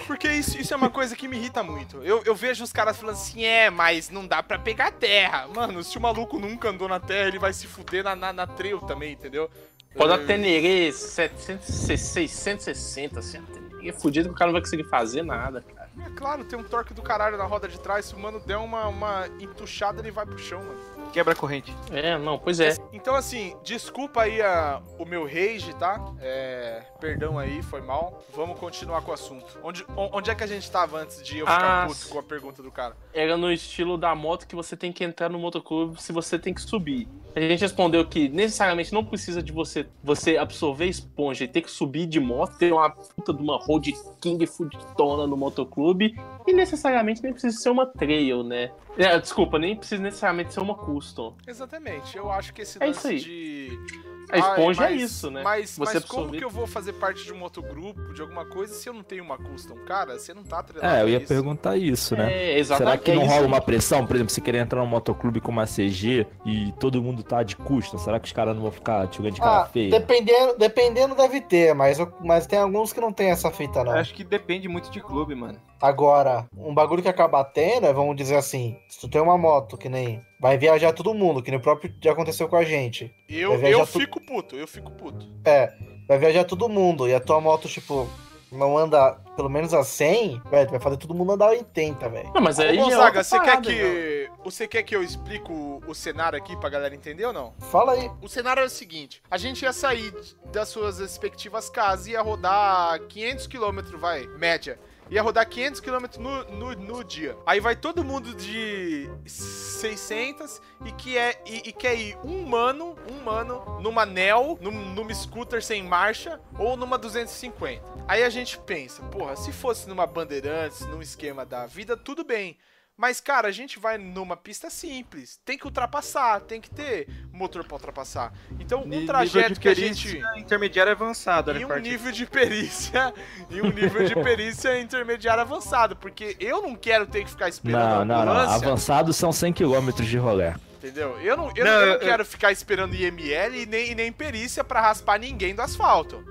Porque isso, isso é uma coisa que me irrita muito. Eu, eu vejo os caras falando assim, é, mas não dá pra pegar terra. Mano, se o maluco nunca andou na terra, ele vai se fuder na, na, na trail também, entendeu? Pode Eu- até Tenerê 700, 660, assim. É fudido que o cara não vai conseguir fazer nada, cara. É claro, tem um torque do caralho na roda de trás. Se o mano der uma, uma entuchada, ele vai pro chão, mano. Quebra a corrente. É, não, pois é. Então, assim, desculpa aí a- o meu rage, tá? É, perdão aí, foi mal. Vamos continuar com o assunto. Onde, on- onde é que a gente tava antes de eu ficar Ah, puto com a pergunta do cara? Era no estilo da moto que você tem que entrar no motoclube se você tem que subir. A gente respondeu que necessariamente não precisa de você você absorver esponja e ter que subir de moto, ter uma puta de uma road king fuditona no motoclube, e necessariamente nem precisa ser uma trail, né? É, desculpa, nem precisa necessariamente ser uma custom. Exatamente, eu acho que esse É lance isso aí. de. A esponja Ai, é isso, né? Mas, Você mas como que eu vou fazer parte de um motogrupo, de alguma coisa, se eu não tenho uma custom? Cara, você não tá atrelado É, eu ia isso. perguntar isso, né? É, Será exatamente. que não é isso rola aí. uma pressão? Por exemplo, você querer entrar num motoclube com uma CG e todo mundo tá de custo, será que os caras não vão ficar te jogando de cara Ah, feia? dependendo, dependendo deve ter, mas, eu- mas tem alguns que não tem essa fita, não. Acho que depende muito de clube, mano. Agora, um bagulho que acaba tendo é, vamos dizer assim, se tu tem uma moto que nem. Vai viajar todo mundo, que nem o próprio já aconteceu com a gente. Eu, eu tu- fico puto, eu fico puto. É, vai viajar todo mundo e a tua moto, tipo, não anda pelo menos a 100, velho, tu vai fazer todo mundo andar a 80, velho. Não, mas Ô, aí é Gonzaga, você quer que. Você quer que eu explique o, o cenário aqui pra galera entender ou não? Fala aí. O cenário é o seguinte: a gente ia sair das suas respectivas casas e ia rodar 500 km, vai, média. Ia rodar 500 km no, no, no dia. Aí vai todo mundo de 600 e, que é, e, e quer ir um mano, um mano, numa Nel, num, numa scooter sem marcha ou numa 250. Aí a gente pensa, porra, se fosse numa Bandeirantes, num esquema da vida, tudo bem. Mas, cara, a gente vai numa pista simples. Tem que ultrapassar, tem que ter motor pra ultrapassar. Então, um Nível trajeto de que a gente. intermediário avançado, né, E um nível de perícia. E um nível de perícia intermediário avançado. Porque eu não quero ter que ficar esperando Não, a não, não. são 100 km de rolê. Entendeu? Eu não, eu Não, não, eu não eu- quero ficar esperando IML e nem, e nem perícia pra raspar ninguém do asfalto.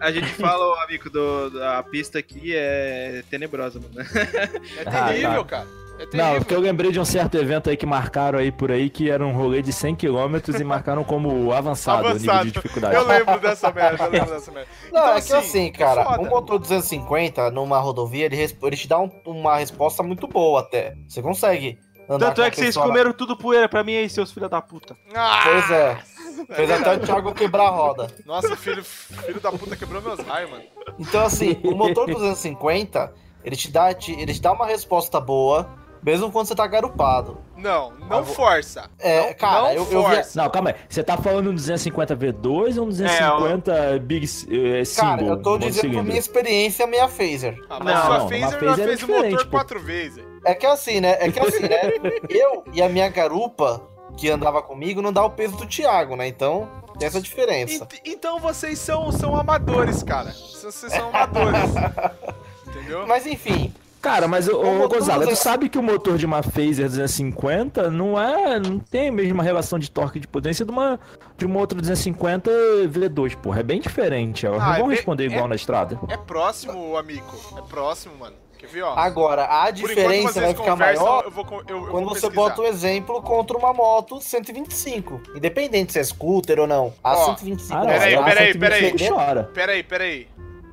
A gente fala, amigo, do, da pista aqui é tenebrosa, mano. É Ah, terrível, tá. cara. É terrível. Não, porque eu lembrei de um certo evento aí que marcaram aí por aí que era um rolê de 100 km e marcaram como avançado, o nível de dificuldade. Eu lembro dessa merda, eu lembro dessa merda. Não, Então, é que assim, cara, foda. um motor 250 numa rodovia, ele, ele te dá um- uma resposta muito boa até. Você consegue andar Tanto com é que vocês comeram tudo poeira pra mim aí, seus filhos da puta. Ah, Pois é. Fez até o Thiago quebrar a roda. Nossa, filho, filho da puta quebrou meus raios, mano. Então, assim, o motor 250, ele te dá, te- ele te dá uma resposta boa, mesmo quando você tá garupado. Não, não Ah, vou- força. É, não, cara, não eu- eu vi- força. Não, calma aí. Você tá falando um 250 V2 ou um 250 Big eh, Single? Cara, eu tô dizendo por monocilindro? minha experiência meia phaser. Ah, mas Não, sua não, Phaser já é fez o diferente, motor pô. quatro vezes. É que assim, né? É que assim, né? Eu e a minha garupa, que andava comigo, não dá o peso do Thiago, né? Então, tem essa diferença. Ent- então vocês são, são amadores, cara. Vocês são amadores. Entendeu? Mas enfim, Cara, mas ô, O motor Gonzaga, tu 200 sabe que o motor de uma Phaser 250 não é, não tem a mesma relação de torque e de potência de uma de uma outra 250 V2, porra, é bem diferente. Elas Ah, não é vão bem- responder igual é- na estrada. É próximo, amigo. É próximo, mano. Quer ver, ó? agora, a diferença vai ficar conversam, maior eu vou, eu, eu quando vou você bota o exemplo contra uma moto 125. Independente se é scooter ou não. A Ó, 125 Ah, não, Peraí, ela peraí, 125 peraí.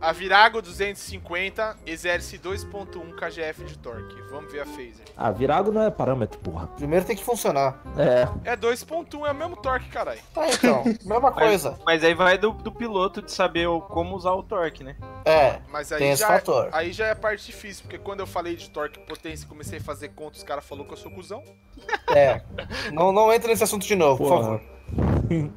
A Virago 250 exerce 2.1 kgf de torque. Vamos ver a Phaser. Ah, Virago não é parâmetro, porra. Primeiro tem que funcionar. É. É 2.1, é o mesmo torque, caralho. Ah, então, mesma coisa. Mas aí vai do, do piloto de saber o- como usar o torque, né? É, Mas aí tem esse já, fator. aí já é a parte difícil, porque quando eu falei de torque e potência e comecei a fazer conta, os caras falaram que eu sou cuzão. É. Não, não entra nesse assunto de novo, por Porra. favor.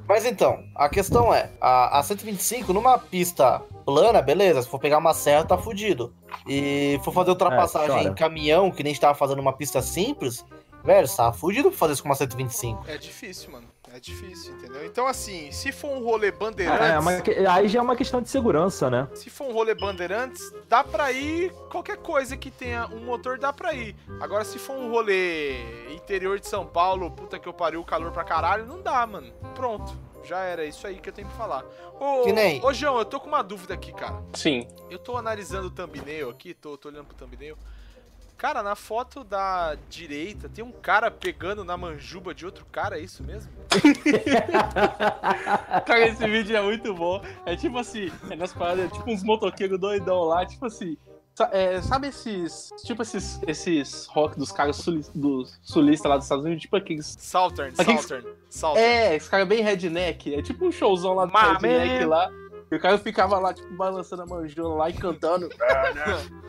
Mas então, a questão é, a, a 125 numa pista plana, beleza, se for pegar uma serra tá fudido. E for fazer ultrapassagem chora. em caminhão, que nem a gente tava fazendo numa pista simples, velho, você tá fudido pra fazer isso com uma 125. É difícil, mano. É difícil, entendeu? Então, assim, se for um rolê É, bandeirantes, é que- aí já é uma questão de segurança, né? se for um rolê bandeirantes, dá pra ir qualquer coisa que tenha um motor, dá pra ir. Agora, se for um rolê interior de São Paulo, puta que eu pariu, calor pra caralho, não dá, mano. Pronto. Já era, é isso aí que eu tenho que falar. Ô, Que nem- ô João, eu tô com uma dúvida aqui, cara. Sim. Eu tô analisando o thumbnail aqui, tô, tô olhando pro thumbnail. Cara, na foto da direita tem um cara pegando na manjuba de outro cara, é isso mesmo? Cara, esse vídeo é muito bom. É tipo assim, é nas paradas, é tipo uns motoqueiros doidão lá, tipo assim. é, sabe esses. Tipo esses, esses rock dos caras suli, dos sulistas lá dos Estados Unidos? Tipo aqueles. Southern, Aqui- Southern, Southern. É, esse cara bem redneck. É tipo um showzão lá do Mas redneck lá. E o cara ficava lá, tipo, balançando a manjola lá e cantando.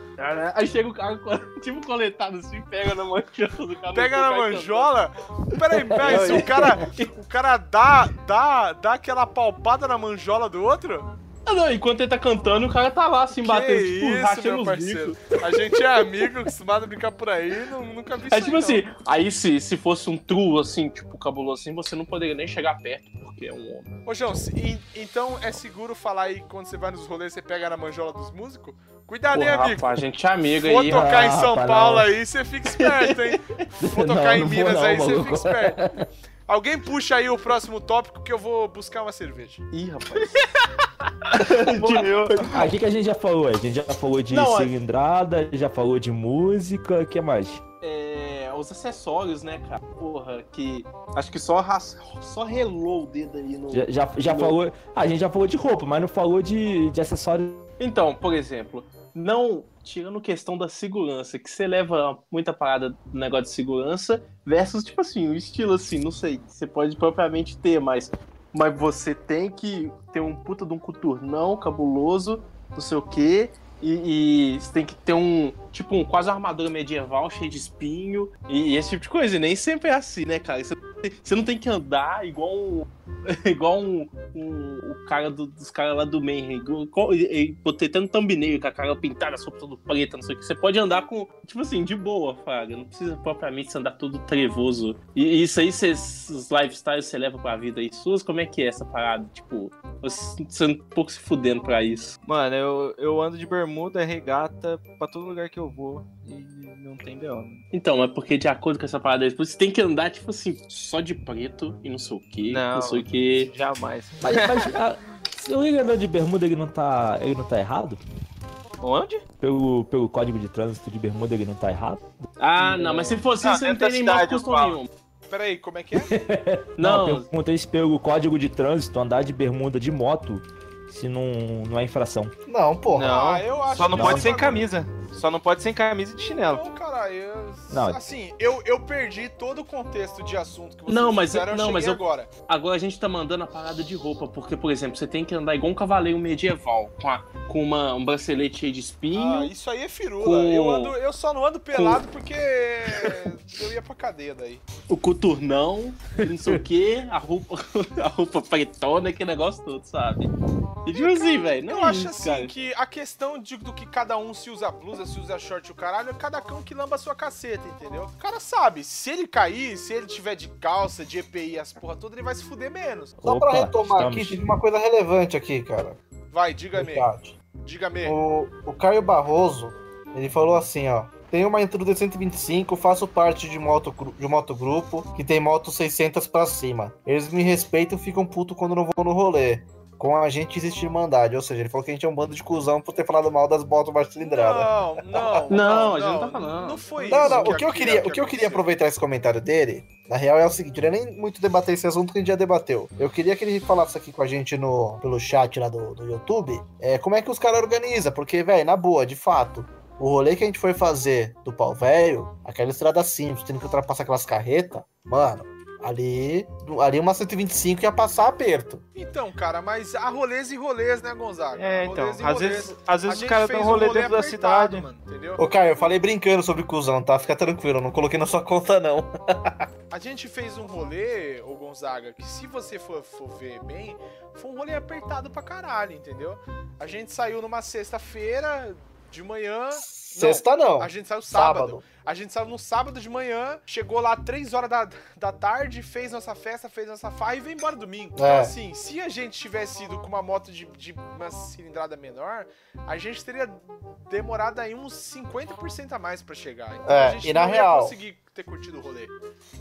Aí chega o cara, tipo, coletado assim, pega na manjola do cara. Pega na manjola? Peraí, peraí, se o cara, o cara dá, dá, dá aquela palpada na manjola do outro? Ah, não, enquanto ele tá cantando, o cara tá lá, assim, batendo, tipo, isso, rachando meu os parceiro. bicos. A gente é amigo, acostumado a brincar por aí, não, nunca vi isso É aí, tipo não. assim, aí se, se fosse um true, assim, tipo, cabuloso assim, você não poderia nem chegar perto, porque é um homem. Ô, João, se- en- então é seguro falar aí quando você vai nos rolês, você pega na manjola dos músicos? Cuidado, hein, amigo? rapaz, a gente é amigo aí, tocar em Ah, São rapaz, Paulo não. aí, você fica esperto, hein? Não, tocar em não vou Minas não, aí, você fica esperto. Alguém puxa aí o próximo tópico que eu vou buscar uma cerveja. Ih, rapaz. Ah, o que, que a gente já falou? A gente já falou de Não, é- cilindrada, já falou de música, o que mais? É, os acessórios, né, cara? Porra, que acho que só, ras- só relou o dedo aí no... Já, já, já no- falou. Ah, a gente já falou de roupa, mas não falou de, de acessório. Então, por exemplo, não tirando questão da segurança, que você leva muita parada do negócio de segurança, versus, tipo assim, o estilo assim, não sei, você pode propriamente ter, mas, mas você tem que ter um puta de um coturnão cabuloso, não sei o quê, e, e você tem que ter um, tipo, um quase uma armadura medieval cheio de espinho, e, e esse tipo de coisa, e nem sempre é assim, né, cara? Você, você não tem que andar igual um, igual um, um- o cara do- dos caras lá do Mayhem. Botei até no thumbnail com a cara pintada, a roupa toda preta, não sei o que. Você pode andar com, tipo assim, de boa, Fraga. Não precisa propriamente andar todo trevoso. E, isso aí, cê, os lifestyles você leva pra vida aí suas, como é que é essa parada? Tipo, você, um pouco se fudendo pra isso. Mano, eu, eu ando de bermuda, regata, pra todo lugar que eu vou e não tem B.O. mano. Então, é porque de acordo com essa parada você tem que andar, tipo assim, só de preto e não sei o que, não, Não. sei o que. Jamais. Mas, mas ah, se o Igor andando de bermuda, ele não tá. ele não tá errado? Onde? Pelo, pelo código de trânsito de bermuda, ele não tá errado? Ah, não, mas se fosse Ah, isso, não dentro da tem nem eu custo nenhum. Peraí, como é que é? Não, eu perguntei se pelo código de trânsito andar de bermuda de moto, se não, não é infração. Não, porra. Não, Ah, eu acho só não que pode não. sem camisa. Só não pode sem camisa e de chinelo. Não, cara, eu, Não. assim, eu, eu perdi todo o contexto de assunto que vocês Não, mas- fizeram, eu não, mas eu- agora. Agora a gente tá mandando a parada de roupa, porque, por exemplo, você tem que andar igual um cavaleiro medieval, com, a- com uma, um bracelete cheio de espinho. Ah, isso aí é firula. Com- Eu, ando, eu só não ando pelado porque eu ia pra cadeia daí. o coturnão, não sei o que, a roupa, a roupa pretona, aquele negócio todo, sabe? E tipo assim, velho, não eu é acho isso, assim cara. que a questão de, do que cada um se usa blusa, se usa short o caralho, é cada cão que lamba a sua caceta, entendeu? O cara sabe, se ele cair, se ele tiver de calça, de EPI, as porra toda, ele vai se fuder menos. Só pra retomar estamos. aqui, teve uma coisa relevante aqui, cara. Vai, diga-me, diga-me. O, o Caio Barroso, ele falou assim, ó. Tenho uma Intruder 125, faço parte de, moto, de um motogrupo que tem moto 600 pra cima. Eles me respeitam e ficam puto quando não vou no rolê. Com a gente existe irmandade, ou seja, ele falou que a gente é um bando de cuzão por ter falado mal das motos baixo cilindrada. Não, não, Não, a gente não tá falando. Não foi Não, isso. não, o que eu queria, o que eu queria aproveitar esse comentário dele, na real é o seguinte, eu nem muito debater esse assunto que a gente já debateu. Eu queria que ele falasse aqui com a gente no, pelo chat lá do, do YouTube, é, como é que os caras organizam, porque, velho, na boa, de fato, o rolê que a gente foi fazer do pau velho, aquela estrada simples, tendo que ultrapassar aquelas carretas, mano, ali, ali uma 125 ia passar aperto. Então, cara, mas há rolês e rolês, né, Gonzaga? É, então. Rolês Às rolês. vezes, às vezes os caras fez dão um rolê rolê dentro da apertado, cidade. Mano, entendeu? Ô, Caio, eu falei brincando sobre cuzão, tá? Fica tranquilo, eu não coloquei na sua conta, não. A gente fez um rolê, ô Gonzaga, que se você for, for ver bem, foi um rolê apertado pra caralho, entendeu? A gente saiu numa sexta-feira de manhã, Sexta não. A gente saiu sábado. Sábado. A gente saiu no sábado de manhã, chegou lá 3 horas da, da tarde, fez nossa festa, fez nossa farra e veio embora domingo. Então, É. assim, se a gente tivesse ido com uma moto de, de uma cilindrada menor, a gente teria demorado aí uns 50% a mais pra chegar. Então É, a gente e na não real- ia conseguir ter curtido o rolê.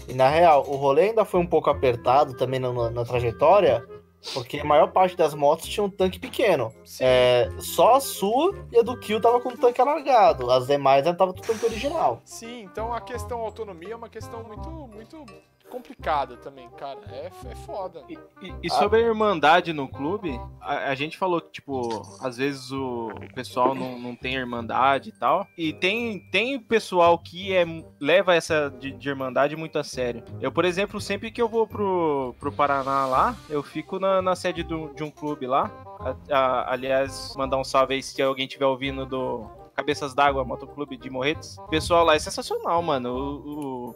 E na real, o rolê ainda foi um pouco apertado também na, na- na trajetória, porque a maior parte das motos tinha um tanque pequeno. É, só a sua e a do Kill tava com o tanque alargado. As demais ainda tava com o tanque original. Sim, então a questão autonomia é uma questão muito, muito complicada também, cara. É, é foda. E, e- e sobre a irmandade no clube, a, a gente falou que, tipo, às vezes o, o pessoal não, não tem irmandade e tal. E tem, tem pessoal que é, leva essa de, de irmandade muito a sério. Eu, por exemplo, sempre que eu vou pro, pro Paraná lá, eu fico na, na sede do- de um clube lá. A- a- aliás, mandar um salve aí se alguém estiver ouvindo do Cabeças d'Água Motoclube de Morretes. O pessoal lá é sensacional, mano. O- o-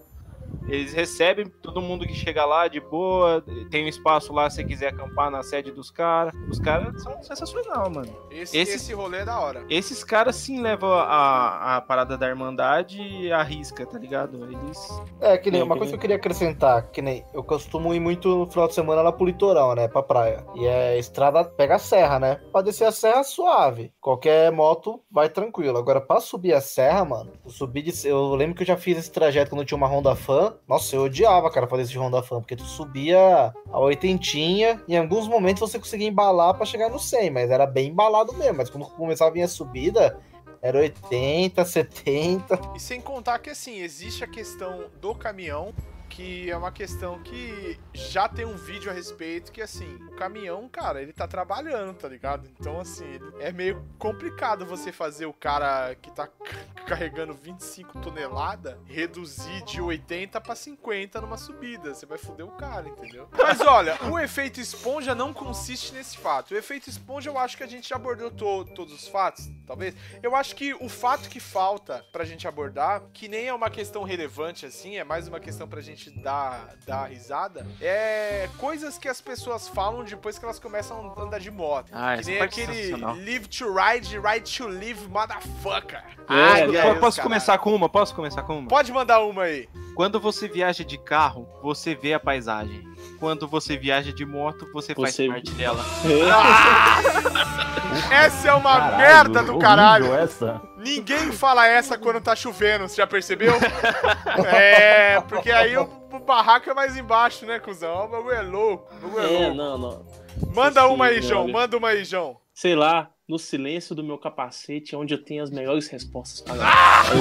eles recebem todo mundo que chega lá de boa, tem um espaço lá se você quiser acampar na sede dos caras. Os caras são sensacional, mano. Esse, Esse- esse rolê é da hora. Esses caras sim levam a, a parada da irmandade à risca, tá ligado? Eles. É, que nem uma que coisa que eu queria acrescentar, que nem eu costumo ir muito no final de semana lá pro litoral, né? Pra praia. E é estrada, pega a serra, né? Pra descer a serra suave. Qualquer moto vai tranquilo. Agora, pra subir a serra, mano, eu subi de. Eu lembro que eu já fiz esse trajeto quando eu tinha uma Honda Fan. Nossa, eu odiava, cara, fazer esse Honda Fan, porque tu subia a oitentinha, em alguns momentos você conseguia embalar pra chegar no 100, mas era bem embalado mesmo. Mas quando começava a vir a subida, era 80, 70. E sem contar que, assim, existe a questão do caminhão, que é uma questão que já tem um vídeo a respeito, que, assim, o caminhão, cara, ele tá trabalhando, tá ligado? Então, assim, é meio complicado você fazer o cara que tá carregando 25 toneladas reduzir de 80 pra 50 numa subida. Você vai foder o cara, entendeu? Mas olha, o efeito esponja não consiste nesse fato. O efeito esponja, eu acho que a gente já abordou to- todos os fatos, talvez. Eu acho que o fato que falta pra gente abordar, que nem é uma questão relevante assim, é mais uma questão pra gente dar, dar risada, é coisas que as pessoas falam depois que elas começam a andar de moto. Ah, que nem é aquele live to ride, ride to live, motherfucker. Ah, aí, eu os posso começar com uma? Posso começar com uma? Pode mandar uma aí. Quando você viaja de carro, você vê a paisagem. Quando você viaja de moto, você, faz Você- parte dela. Essa é uma Caralho, merda do caralho. essa. Ninguém fala essa quando tá chovendo, você já percebeu? é, porque aí o, o barraco é mais embaixo, né, cuzão? O bagulho é louco. O bagulho é, É, louco. não, não. Manda uma aí, João. Manda uma aí, João. Sei lá, no silêncio do meu capacete é onde eu tenho as melhores respostas para vários.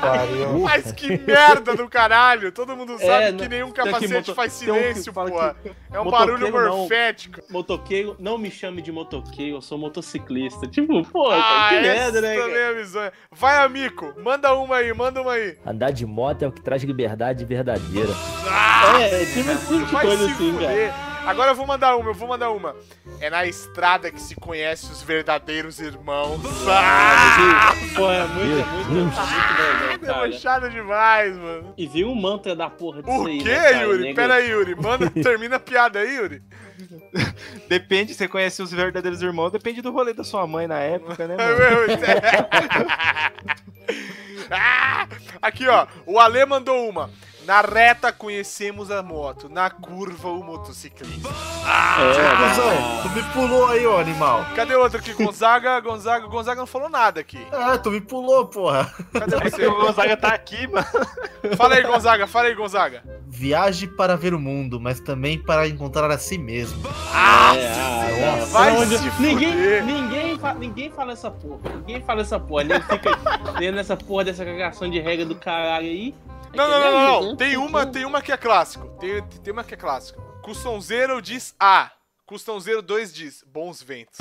Pariu. Mas que merda do caralho. Todo mundo sabe É, que não- nenhum capacete moto- faz um silêncio, porra. que- É um motoqueiro barulho não. morfético. Motoqueiro, não me chame de motoqueiro, eu sou motociclista. Tipo, pô, Ah, que essa merda, né? também cara? é. Vai, amigo. Manda uma aí, manda uma aí. Andar de moto é o que traz liberdade verdadeira. É, tipo esse tipo de Vai coisa assim, cara. Agora eu vou mandar uma, eu vou mandar uma. É na estrada que se conhece os verdadeiros irmãos. Ah, Pô, é muito, muito, Deus. muito legal, debochado demais, mano. E viu um mantra da porra disso O aí, quê, né? Yuri? Nego- Pera aí, Yuri. Manda, termina a piada aí, Yuri. Depende, você conhece os verdadeiros irmãos, depende do rolê da sua mãe na época, né, É mano? Ah, Aqui, ó. O Ale mandou uma. Na reta conhecemos a moto, na curva o motociclista. É, Cuzão, tu me pulou aí, ô animal. Cadê outro aqui? Gonzaga, Gonzaga, Gonzaga não falou nada aqui. Ah, tu me pulou, porra. Cadê É você? o Gonzaga tá aqui, mano. Fala aí, Gonzaga, fala aí, Gonzaga. Viaje para ver o mundo, mas também para encontrar a si mesmo. Ah, É, ah, vai Onde- se ninguém, fuder. ninguém, fa- ninguém fala essa porra. Ninguém fala essa porra. Ele fica lendo essa porra dessa cagação de regra do caralho aí. Não, não, não, não, não. Tem uma, tem uma que é clássico. Tem, tem uma que é clássico. Custom Zero diz A. Custom Zero 2 diz bons ventos.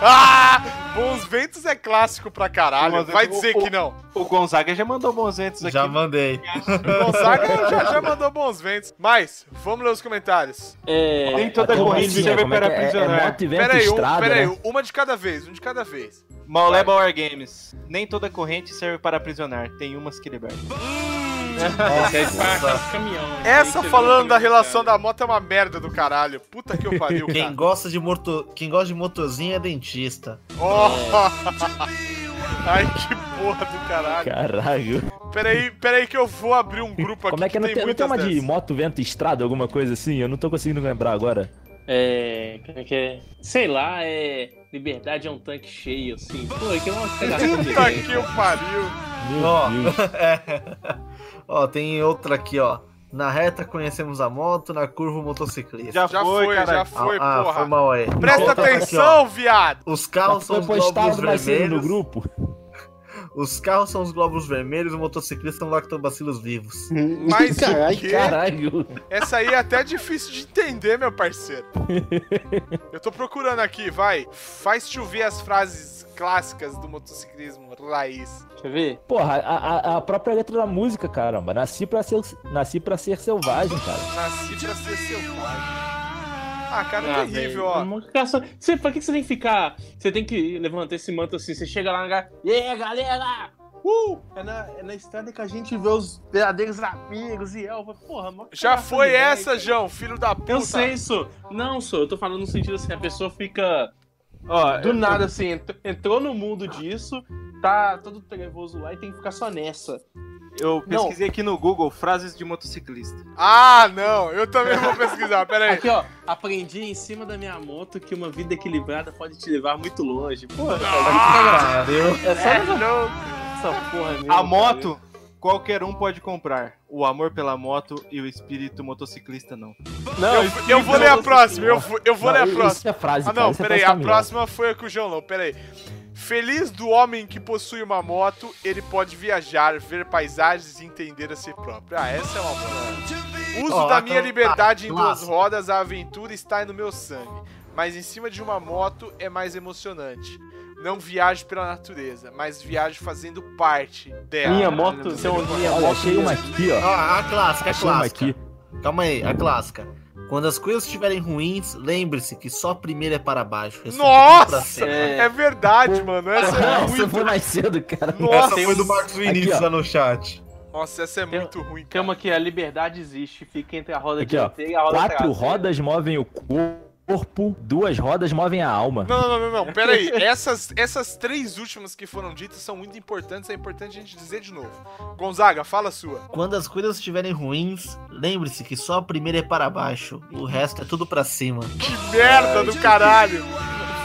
Ah, bons ventos é clássico pra caralho. Vai dizer o- que não. O Gonzaga já mandou bons ventos aqui. Já mandei. O Gonzaga já, já mandou bons ventos. Mas, vamos ler os comentários. É, Nem toda Rodrigo- serve é para é? aprisionar. É moto vento Pera aí, um, estrada, pera aí, né? uma de cada vez, um de cada vez. Mauleba War Games. Nem toda corrente serve para aprisionar. Tem umas que libertam. Hum, Nossa, é caminhão. né? Essa Tem que falando da relação da moto é uma merda do caralho. Puta que eu pariu, Quem cara. gosta de moto, quem gosta de motorzinho é dentista. Oh. Ai, que porra do caralho. Caralho. Peraí, peraí que eu vou abrir um grupo aqui Como é que, não, tem, não tem uma de moto, vento, estrada, alguma coisa assim? Eu não tô conseguindo lembrar agora. É. Como é que é? Sei lá, é. Liberdade é um tanque cheio, assim. Pô, é que é uma Puta que eu pariu. Meu Ó. É. ó, tem outra aqui, ó. Na reta conhecemos a moto, na curva o motociclista. Já, Já foi, cara. já foi, ah, porra. foi mal aí. Presta aqui, ó. atenção, viado. Os carros são os mais cedo no vermelhos. grupo. Os carros são os glóbulos vermelhos, o motociclista são lactobacilos vivos. Mas o Caralho, quê? Caralho. Essa aí é até difícil de entender, meu parceiro. Eu tô procurando aqui, vai. Faz chover as frases clássicas do motociclismo raiz. Deixa eu ver. Porra, a, a- a própria letra da música, caramba. Nasci pra ser, nasci pra ser selvagem, cara. Nasci pra ser selvagem. Ah, cara, Ah, terrível, ó. caça- Você, pra que você tem que ficar. Você tem que levantar esse manto assim. Você chega lá na. E aí, galera? Uh! É na, é na estrada que a gente vê os verdadeiros amigos e eu. Porra, mó Já foi ideia, essa. João, filho da puta. Eu sei isso. Não, sou. Eu tô falando no sentido assim, a pessoa fica Ó, do nada assim, ent- entrou no mundo disso, tá todo trevoso lá e tem que ficar só nessa. eu pesquisei aqui no Google frases de motociclista. Ah, não, eu também vou pesquisar, pera aí. Aqui, ó, aprendi em cima da minha moto que uma vida equilibrada pode te levar muito longe. Pô, Pariu. é só É essa, louco. essa porra mesmo. A moto, qualquer um pode comprar. O amor pela moto e o espírito motociclista não. Não, Eu, eu vou ler a próxima, eu, vou- eu vou ler a Não, próxima. Isso é frase, Ah, cara, não, isso é peraí, a próxima foi a com o João Lão, peraí. Feliz do homem que possui uma moto, ele pode viajar, ver paisagens e entender a si próprio. Ah, essa é uma boa. Uso Ó, da a minha liberdade em duas clássica. rodas, a aventura está no meu sangue. Mas em cima de uma moto é mais emocionante. Não viajo pela natureza, mas viajo fazendo parte dela. Minha moto, tem uma minha Olha, moto. achei uma aqui, ó. Ó, a clássica, a Achei uma clássica. aqui. Calma aí, a clássica. Quando as coisas estiverem ruins, lembre-se que só a primeira é para baixo. É Nossa! cima. É, verdade, mano. Essa é Essa muito. foi mais cedo, cara. Nossa, Essa tem foi do Marcos Vinícius Aqui, ó. lá no chat. Nossa, essa é Tem- muito ruim. cara. Calma que a liberdade existe, fica entre a roda Aqui, ó. dianteira e a roda Quatro rodas movem o corpo, duas rodas movem a alma. Não, não, não, não, não. Pera aí. Essas, essas três últimas que foram ditas são muito importantes. É importante a gente dizer de novo. Gonzaga, fala a sua. Quando as coisas estiverem ruins, lembre-se que só a primeira é para baixo. O resto é tudo pra cima. Que merda do caralho.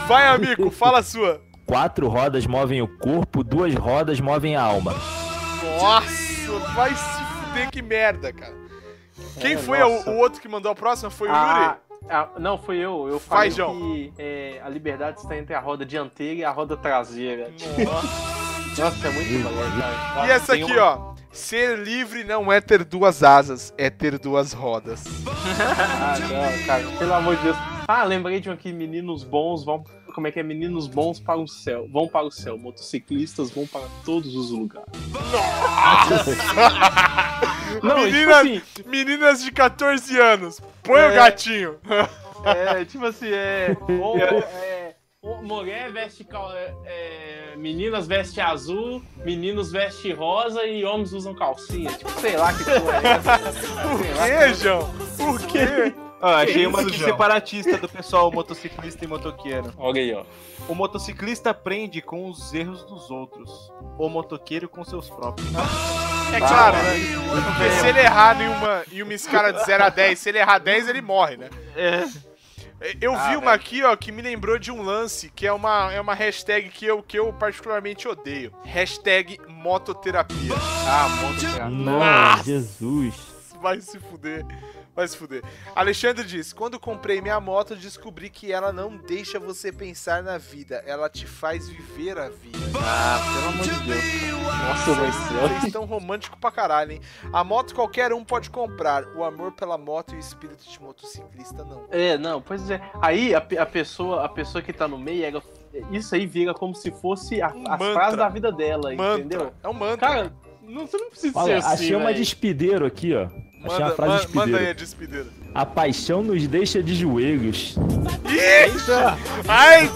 Vai, amigo, fala a sua. Quatro rodas movem o corpo, duas rodas movem a alma. Nossa, vai se fuder, que merda, cara. Quem É, foi o, o outro que mandou a próxima? Foi o Ah, Yuri? Ah, não, foi eu. Eu Vai, falei João. que é, a liberdade está entre a roda dianteira e a roda traseira. Nossa. Nossa, é muito maneiro, cara. E essa aqui, uma- ó. Ser livre não é ter duas asas, é ter duas rodas. Ah, não, cara, pelo amor de Deus. Ah, lembrei de um aqui, meninos bons vão. Como é que é? Meninos bons para o céu. Vão para o céu. Motociclistas vão para todos os lugares. Não, e tipo Meninas, assim, meninas de 14 anos, põe o É. gatinho. é, tipo assim, é. Ou, é ou mulher veste cal- é, é, meninas veste azul, meninos veste rosa e homens usam calcinha. Tipo, sei lá que porra é essa. Por lá. quê, João? Por quê? Ó, achei uma João? separatista do pessoal motociclista e motoqueiro. Olha aí, ó. O motociclista aprende com os erros dos outros. O motoqueiro com seus próprios. É claro, né? Porque se ele errar em uma, em uma escala de 0 a 10, se ele errar 10, ele morre, né? É. Eu Ah, vi uma aqui, ó, que me lembrou de um lance, que é uma, é uma hashtag que eu, que eu particularmente odeio. Hashtag mototerapia. Ah, moto Nossa, Jesus. Vai se fuder. Vai se fuder. Alexandre diz: Quando comprei minha moto, descobri que ela não deixa você pensar na vida, ela te faz viver a vida. Ah, pelo amor de Deus. Nossa, vai ser. Vocês estão romântico pra caralho, hein? A moto qualquer um pode comprar. O amor pela moto e o espírito de motociclista, não. É, não, pois é. Aí a, a pessoa, a pessoa que tá no meio, ela- isso aí vira como se fosse a, Um as mantra. frases da vida dela, Mantra. entendeu? É um mantra. Cara, não, você não precisa Olha, ser assim, achei uma velho. de espideiro aqui, ó. Achei uma manda, frase de ma- manda aí a despedida. A paixão nos deixa de joelhos. Eita! Ai!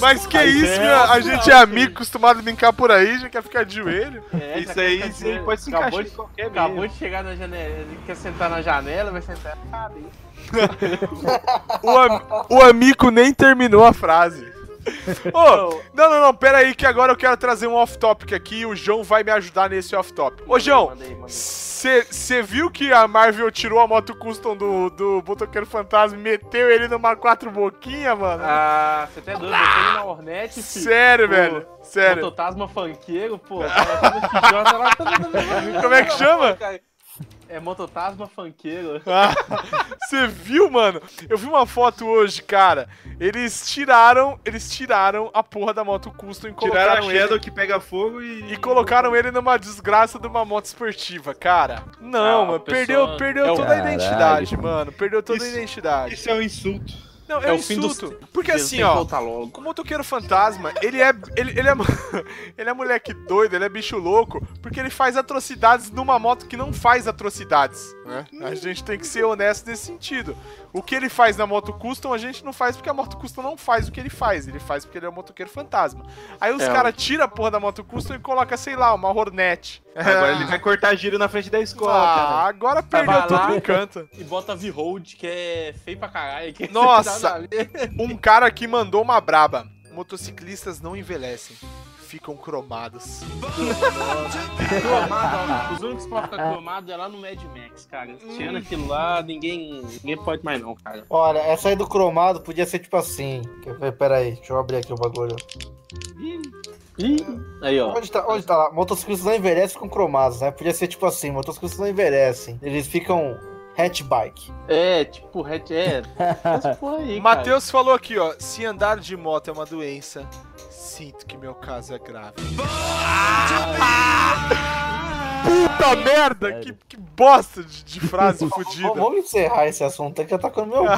Mas que Aí isso, é meu? A natural, gente é amigo, acostumado a brincar por aí, já quer ficar de joelho. É, Isso aí, isso aí pode se acabou encaixar de- qualquer Acabou meio. de chegar na janela, ele quer sentar na janela, vai sentar na cadeira. O, am- o amigo nem terminou a frase. Ô, não, não, não, pera aí que agora eu quero trazer um off-topic aqui e o João vai me ajudar nesse off-topic. Ô, João, você viu que a Marvel tirou a moto custom do, do Botoqueiro Fantasma e meteu ele numa quatro boquinha, mano? Ah, você até doido, botou ele na Hornet. Sério, Pô, velho, sério. Mototasma funkeiro, pô. Como é que chama? É Mototasma funkeiro. Você viu, mano? Eu vi uma foto hoje, cara. Eles tiraram, eles tiraram a porra da moto custom e Tiraram colocaram a ele Shadow que pega fogo e. e colocaram ele numa desgraça de uma moto esportiva, cara. Não, Ah, mano, a pessoa- perdeu, perdeu é o- toda a Caralho. identidade, mano. Perdeu toda a Isso- identidade. Isso é um insulto. Não, é, É um o fim insulto. Porque Deus assim, ó, o motoqueiro fantasma, ele é. Ele, ele é. ele é moleque doido, ele é bicho louco, porque ele faz atrocidades numa moto que não faz atrocidades. Né? A gente tem que ser honesto nesse sentido. O que ele faz na moto custom, a gente não faz porque a moto custom não faz o que ele faz. Ele faz porque ele é um motoqueiro fantasma. Aí os É. caras tiram a porra da moto custom e colocam, sei lá, uma Hornet. Agora ele vai cortar giro na frente da escola, Ah, cara. agora perdeu vai todo o encanto. E bota V-Hold, que é feio pra caralho. que Nossa. Um cara aqui mandou uma braba. Motociclistas não envelhecem, ficam cromados. Cromado, os únicos que podem ficar cromado é lá no Mad Max, cara. Tirando aquilo lá, ninguém, ninguém pode mais não, cara. Olha, essa aí do cromado podia ser tipo assim. Pera aí, deixa eu abrir aqui o bagulho. Ih, aí, ó. Onde tá, onde tá lá? Motociclistas não envelhecem com cromados, né? Podia ser tipo assim, motociclistas não envelhecem. Eles ficam hatchbike. É, tipo, hatch, é. Matheus falou aqui, ó. Se andar de moto é uma doença, sinto que meu caso é grave. Puta merda! Que, que bosta de, de frase fodida. Vamos encerrar esse assunto aqui, já tá com o meu.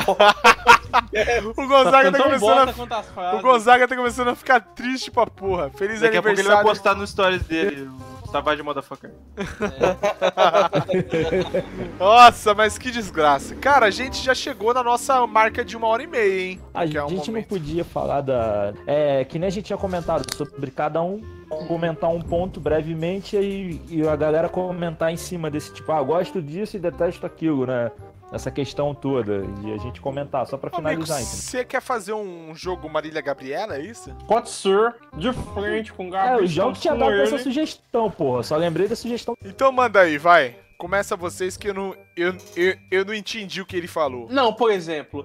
O Gonzaga tá Tão começando a. O. Gonzaga tá começando a ficar triste pra porra. Feliz Daqui a pouco ele vai aniversário. postar no stories dele, Savage Motherfucker. Nossa, mas que desgraça. Cara, a gente já chegou na nossa marca de uma hora e meia, hein? A Que é um gente não podia falar da. É, que nem a gente tinha comentado sobre cada um comentar um ponto brevemente e, e a galera comentar em cima desse tipo, ah, gosto disso e detesto aquilo, né? Essa questão toda. E a gente comentar, só Amigo, finalizar, entendeu? você quer fazer um jogo Marília Gabriela, é isso? Pode ser, de frente com o É, Gabriel. o João que tinha dado essa sugestão, porra. Só lembrei da sugestão. Então manda aí, vai. Começa vocês que eu não, eu, eu, eu não entendi o que ele falou. Não, por exemplo,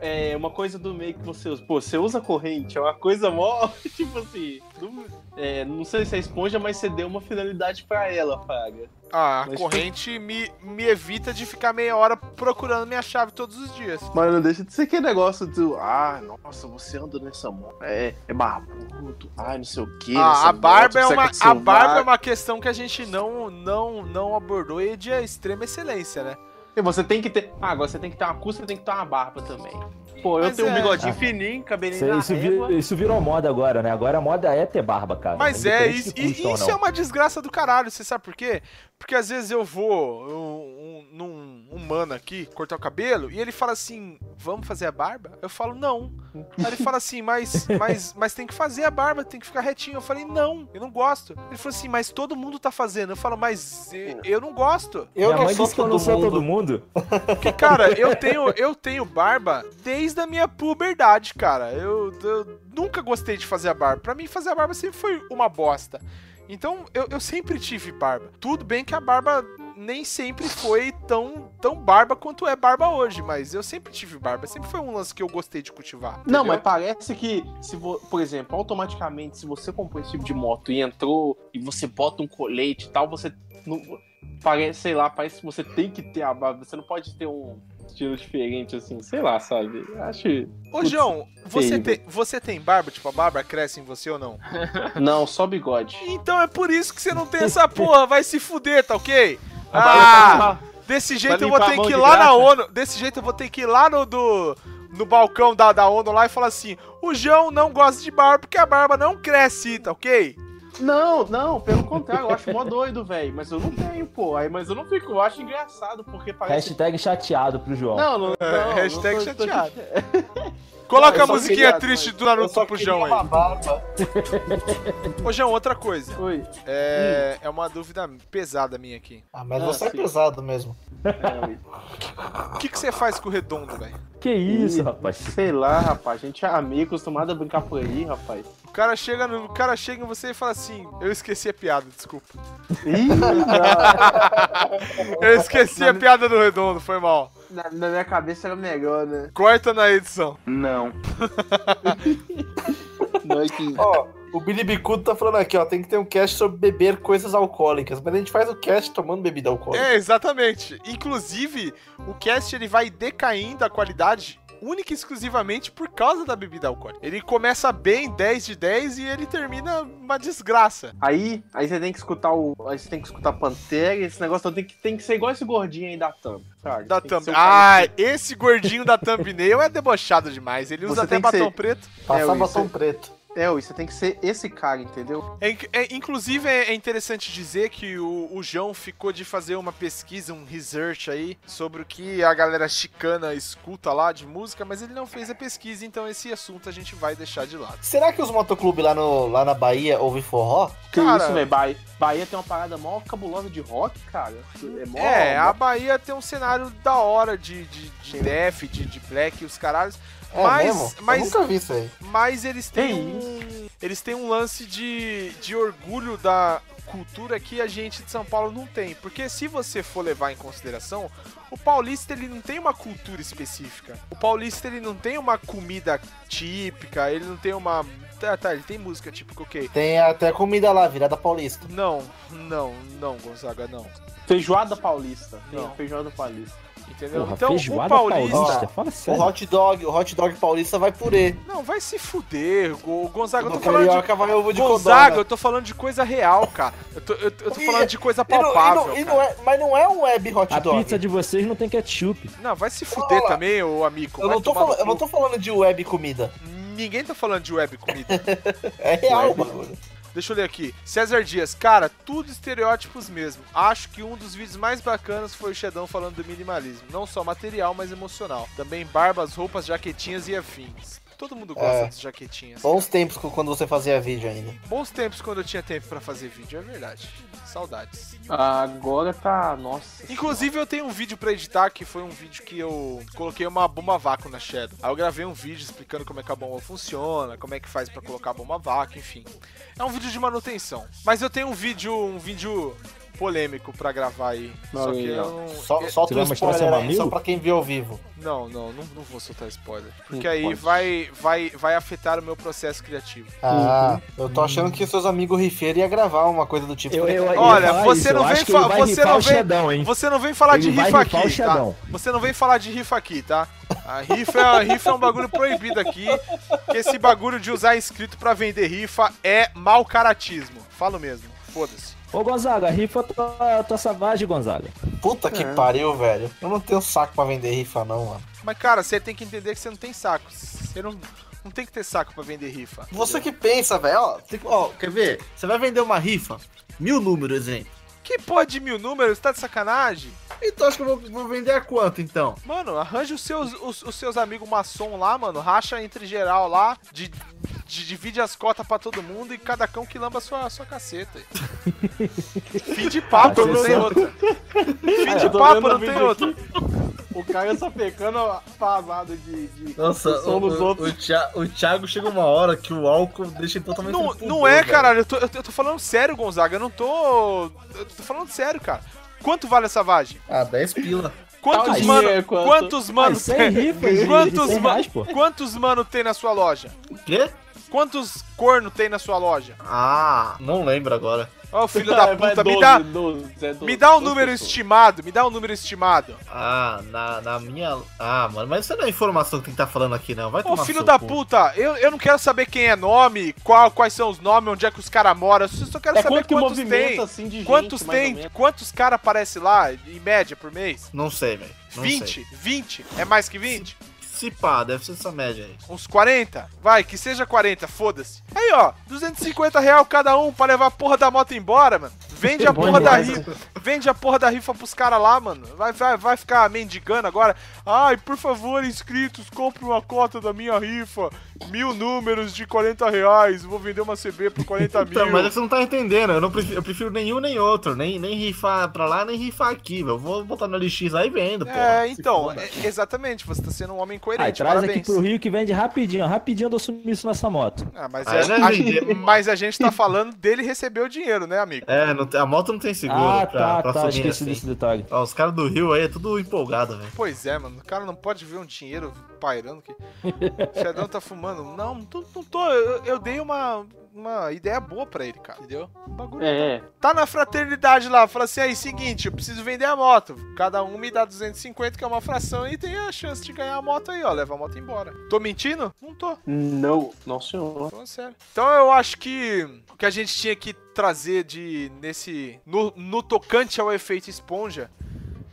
é uma coisa do meio que você usa. Pô, você usa corrente, é uma coisa mó. Tipo assim. Não, é, não sei se é esponja, mas você deu uma finalidade pra ela, Fraga. Ah, a Mas corrente me, me evita de ficar meia hora procurando minha chave todos os dias. Mas não deixa de ser aquele negócio do. Ah, nossa, você anda nessa moto. É, é barbudo. Ai, não sei o que. Ah, a barba, é uma, a barba é uma questão que a gente não, não, não abordou e é de extrema excelência, né? E você tem que ter. Ah, agora você tem que ter uma custa, tem que ter uma barba também. Pô, eu Mas tenho é. um bigodinho Ah. fininho, cabelinho Isso, na isso, régua. isso virou moda agora, né? Agora a moda é ter barba, cara. Mas é, isso, e- isso não. é uma desgraça do caralho, você sabe por quê? Porque às vezes eu vou um, um, num um mano aqui cortar o cabelo e ele fala assim: vamos fazer a barba? Eu falo, não. Aí ele fala assim, mas, mas, mas tem que fazer a barba, tem que ficar retinho. Eu falei, não, eu não gosto. Ele falou assim, mas todo mundo tá fazendo. Eu falo, mas eu, eu não gosto. Eu Minha não mãe sou disse que eu todo não sou mundo. todo mundo. Porque, cara, eu tenho, eu tenho barba desde a minha puberdade, cara. Eu, eu nunca gostei de fazer a barba. Pra mim, fazer a barba sempre foi uma bosta. Então, eu, eu sempre tive barba. Tudo bem que a barba nem sempre foi tão, tão barba quanto é barba hoje, mas eu sempre tive barba. Sempre foi um lance que eu gostei de cultivar. Não, entendeu? mas parece que, se vo- por exemplo, automaticamente, se você comprou esse tipo de moto e entrou e você bota um colete e tal, você não. Parece, sei lá, parece que você tem que ter a barba. Você não pode ter um estilo diferente, assim, sei lá, sabe? Acho. Ô, João, você você tem barba? Tipo, a barba cresce em você ou não? Não, só bigode. Então é por isso que você não tem essa porra. Vai se fuder, tá ok? Ah! Desse jeito eu vou ter que ir lá na? ONU. Desse jeito eu vou ter que ir lá no, do, no balcão da, da ONU lá e falar assim: o João não gosta de barba porque a barba não cresce, tá ok? Não, não, pelo contrário, eu acho mó doido, velho. Mas eu não tenho, pô. Aí, mas eu não fico, eu acho engraçado, porque parece. Hashtag chateado pro João. Não, não, não. É, hashtag não tô- tô- chateado. Coloca eu a musiquinha queria- triste do Naruto pro João aí. Ô, João, outra coisa. Oi. É, é uma dúvida pesada minha aqui. Ah, mas Ah, você sim. é pesado mesmo. É. O que, que você faz com o redondo, velho? Que isso, Ih, rapaz? Sei lá, rapaz. A gente é amigo, acostumado a brincar por aí, rapaz. O cara chega, no, o cara chega em você e fala assim: Eu esqueci a piada, desculpa. Ih, Eu esqueci a piada do redondo, foi mal. na, na minha cabeça era melhor, né? Corta na edição. Não. Não é que... Ó, o Billy Bicudo tá falando aqui, ó. Tem que ter um cast sobre beber coisas alcoólicas. Mas a gente faz o cast tomando bebida alcoólica. É, exatamente. Inclusive, o cast ele vai decaindo a qualidade única e exclusivamente por causa da bebida alcoólica. Ele começa bem, 10 de 10, e ele termina uma desgraça. Aí, aí você tem que escutar o. Aí você tem que escutar Pantera, esse negócio tem que, tem que ser igual esse gordinho aí da Thumb, sabe? Da Tem thumb... cara Ah, esse gordinho da thumbnail é debochado demais. Ele usa Você até que batom ser- preto. Passar É, batom preto. É, você tem que ser esse cara, entendeu? É, é, inclusive, é, é interessante dizer que o, o João ficou de fazer uma pesquisa, um research aí, sobre o que a galera chicana escuta lá de música, mas ele não fez a pesquisa, então esse assunto a gente vai deixar de lado. Será que os motoclubes lá, no, lá na Bahia ouvem forró? Que Cara- isso, velho? Bahia, Bahia tem uma parada mó cabulosa de rock, cara. É, mó, É, mó- a Bahia tem um cenário da hora de, de, de def, de, de black e os caralhos, É mas, mesmo? Eu mas, nunca vi isso aí. mas eles têm um, eles têm um lance de, de orgulho da cultura que a gente de São Paulo não tem. Porque se você for levar em consideração, o paulista ele não tem uma cultura específica. O paulista ele não tem uma comida típica, ele não tem uma tá, tá, ele tem música típica, OK. Tem até comida lá, virada paulista. Não, não, não, Gonzaga, não. Feijoada paulista. Tem Não. feijoada paulista. Entendeu? Porra, então, o paulista, paulista. Fala O hot dog, o hot dog paulista vai purê. Não, vai se fuder, o Gonzaga. Eu tô falando de vai ovo de Gonzaga, codorna. eu tô falando de coisa real, cara. Eu tô, eu, eu tô E- falando de coisa E não- e não- palpável. e cara. não é- mas não é um web hot A dog. pizza de vocês não tem ketchup. Não, vai se fuder Olha lá. também, ô amigo. Eu não, tô falando, eu não tô falando de web comida. Ninguém tá falando de web comida. É real o bagulho. Deixa eu ler aqui. César Dias, cara, tudo estereótipos mesmo. Acho que um dos vídeos mais bacanas foi o Xedão falando do minimalismo. Não só material, mas emocional. Também barbas, roupas, jaquetinhas e afins. Todo mundo gosta É. das jaquetinhas. Bons tempos quando você fazia vídeo ainda. Bons tempos quando eu tinha tempo pra fazer vídeo, é verdade. Saudades. Agora tá. Nossa. Inclusive eu tenho um vídeo pra editar que foi um vídeo que eu coloquei uma bomba vácuo na Shadow. Aí eu gravei um vídeo explicando como é que a bomba funciona, como é que faz pra colocar a bomba vácuo, enfim. É um vídeo de manutenção. Mas eu tenho um vídeo, um vídeo polêmico pra gravar aí. Só que eu não. Só, eu- solta um spoiler aí, só pra quem viu ao vivo. Não, não, não, não vou soltar spoiler. Porque Não aí pode. vai, vai, vai afetar o meu processo criativo. Ah, eu tô achando que seus amigos rifeiros iam gravar uma coisa do tipo. Eu- eu- eu- Olha, falar você não vem acho que fa- ele vai você não vem- Xedão? Você não vem falar de Ele vai rifa aqui, tá? Você não vem falar de rifa aqui, tá? A rifa, é- rifa é um bagulho proibido aqui, que esse bagulho de usar inscrito pra vender rifa é mau caratismo. Falo mesmo, foda-se. Ô, Gonzaga, rifa tua, tua savagem, Gonzaga. Puta que É. pariu, velho. Eu não tenho saco pra vender rifa, não, mano. Mas, cara, você tem que entender que você não tem saco. Você não, não tem que ter saco pra vender rifa. Você que pensa, velho. Ó, tem ó, quer ver? Você vai vender uma rifa? Mil números, exemplo. Que pode de mil números? Tá de sacanagem? Então acho que eu vou, vou vender a quanto, então? Mano, arranja os seus, os, os seus amigos maçom lá, mano. Racha entre geral lá. De, de- divide as cotas pra todo mundo e cada cão que lamba a sua, a sua caceta. Fim de papo, não tem outra. Fim de eu tô papo, não tem outra. O cara só pecando pasado de, de Nossa, o som dos outros. o, Thiago chega uma hora que o álcool deixa ele totalmente. Não, não é, caralho. Eu tô, eu tô- falando sério, Gonzaga. Eu não tô. Eu tô falando sério, cara. Quanto vale essa vagem? Ah, 10 pila. Quantos Tadinha, mano, é quanto? quantos mano, Ah, de- de quantos, 100 ma- reais, pô. quantos mano tem na sua loja? O quê? Quantos corno tem na sua loja? Ah, não lembro agora. Ó, o filho da Vai, puta, me 12, dá, 12, é 12, me dá um 12 número pessoas. estimado, me dá um número estimado. Ah, na, na minha. Ah, mano, mas isso não é informação que tem que estar falando aqui, não. Vai Ô, tomar filho da cu. puta, eu, eu não quero saber quem é nome, qual, quais são os nomes, onde é que os caras moram, eu só quero É saber quanto quantos tem. assim de gente, Quantos tem, menos. quantos caras aparecem lá, em média, por mês? Não sei, velho. Não 20? sei. 20? É mais que 20? Se pá, deve ser essa média aí. Uns 40? Vai, que seja 40, foda-se. Aí, ó, 250 real cada um pra levar a porra da moto embora, mano. Vende a Bom porra da rifa. vende a porra da rifa pros caras lá, mano. Vai, vai, vai ficar mendigando agora. Ai, por favor, inscritos, compre uma cota da minha rifa. Mil números de 40 reais. Vou vender uma CB por 40 mil. Então, mas você não tá entendendo. Eu, não prefiro, eu prefiro nenhum nem outro. Nem, nem rifar pra lá, nem rifar aqui. Eu vou botar no LX lá e vendo, pô. É, então, é- exatamente, você tá sendo um homem Aí coerente, traz aqui parabéns. pro Rio que vende rapidinho, rapidinho eu dou sumiço nessa moto. Ah, mas, Ah, é- né, a, gente? mas a gente tá falando dele receber o dinheiro, né, amigo? É, não tem- a moto não tem seguro ah, pra, tá, pra tá, sumir esqueci assim. desse detalhe. Ó, os caras do Rio aí é tudo empolgado, velho. Pois é, mano. O cara não pode ver um dinheiro pairando aqui. O Fedão tá fumando. Não, não tô. Não tô eu, eu dei uma, uma ideia boa pra ele, cara. Entendeu? O bagulho É, tá na fraternidade lá. Fala assim: aí, seguinte, eu preciso vender a moto. Cada um me dá 250, que é uma fração, e tem a chance de ganhar a moto aí, ó. Leva a moto embora. Tô mentindo? Não tô. não, não senhor. Falando sério. Então eu acho que o que a gente tinha que trazer de nesse no, no tocante ao efeito esponja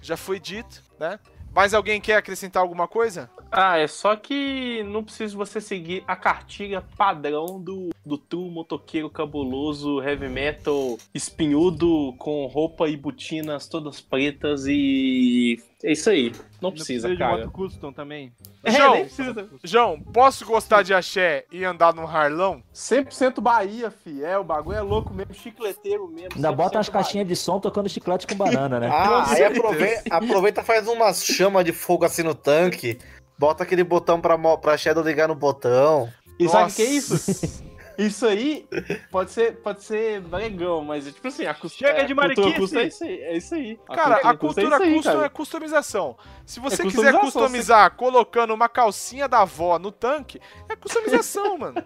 já foi dito, né? Mais alguém quer acrescentar alguma coisa? Ah, é só que não precisa você seguir a cartilha padrão do, do true motoqueiro cabuloso, heavy metal, espinhudo, com roupa e botinas todas pretas e. É isso aí. Não precisa, de cara. moto custom também. É, João, nem precisa. João, posso gostar de axé e andar num Harlão? 100% Bahia, fi. É, o bagulho é louco mesmo, chicleteiro mesmo. Ainda bota 100% umas caixinhas de som tocando chiclete com banana, né? Ah, aí aproveita, aproveita faz umas chamas de fogo assim no tanque. Bota aquele botão pra, pra Shadow ligar no botão. E sabe o que é isso? Isso aí pode ser, pode ser legal, mas tipo assim, a cust- Chega é, de a cultura mariquice! custa é isso aí. É isso aí. Cara, a custa cultura isso aí, custom cara. é customização. Se você É quiser customizar colocando uma calcinha da avó no tanque, é customização, mano.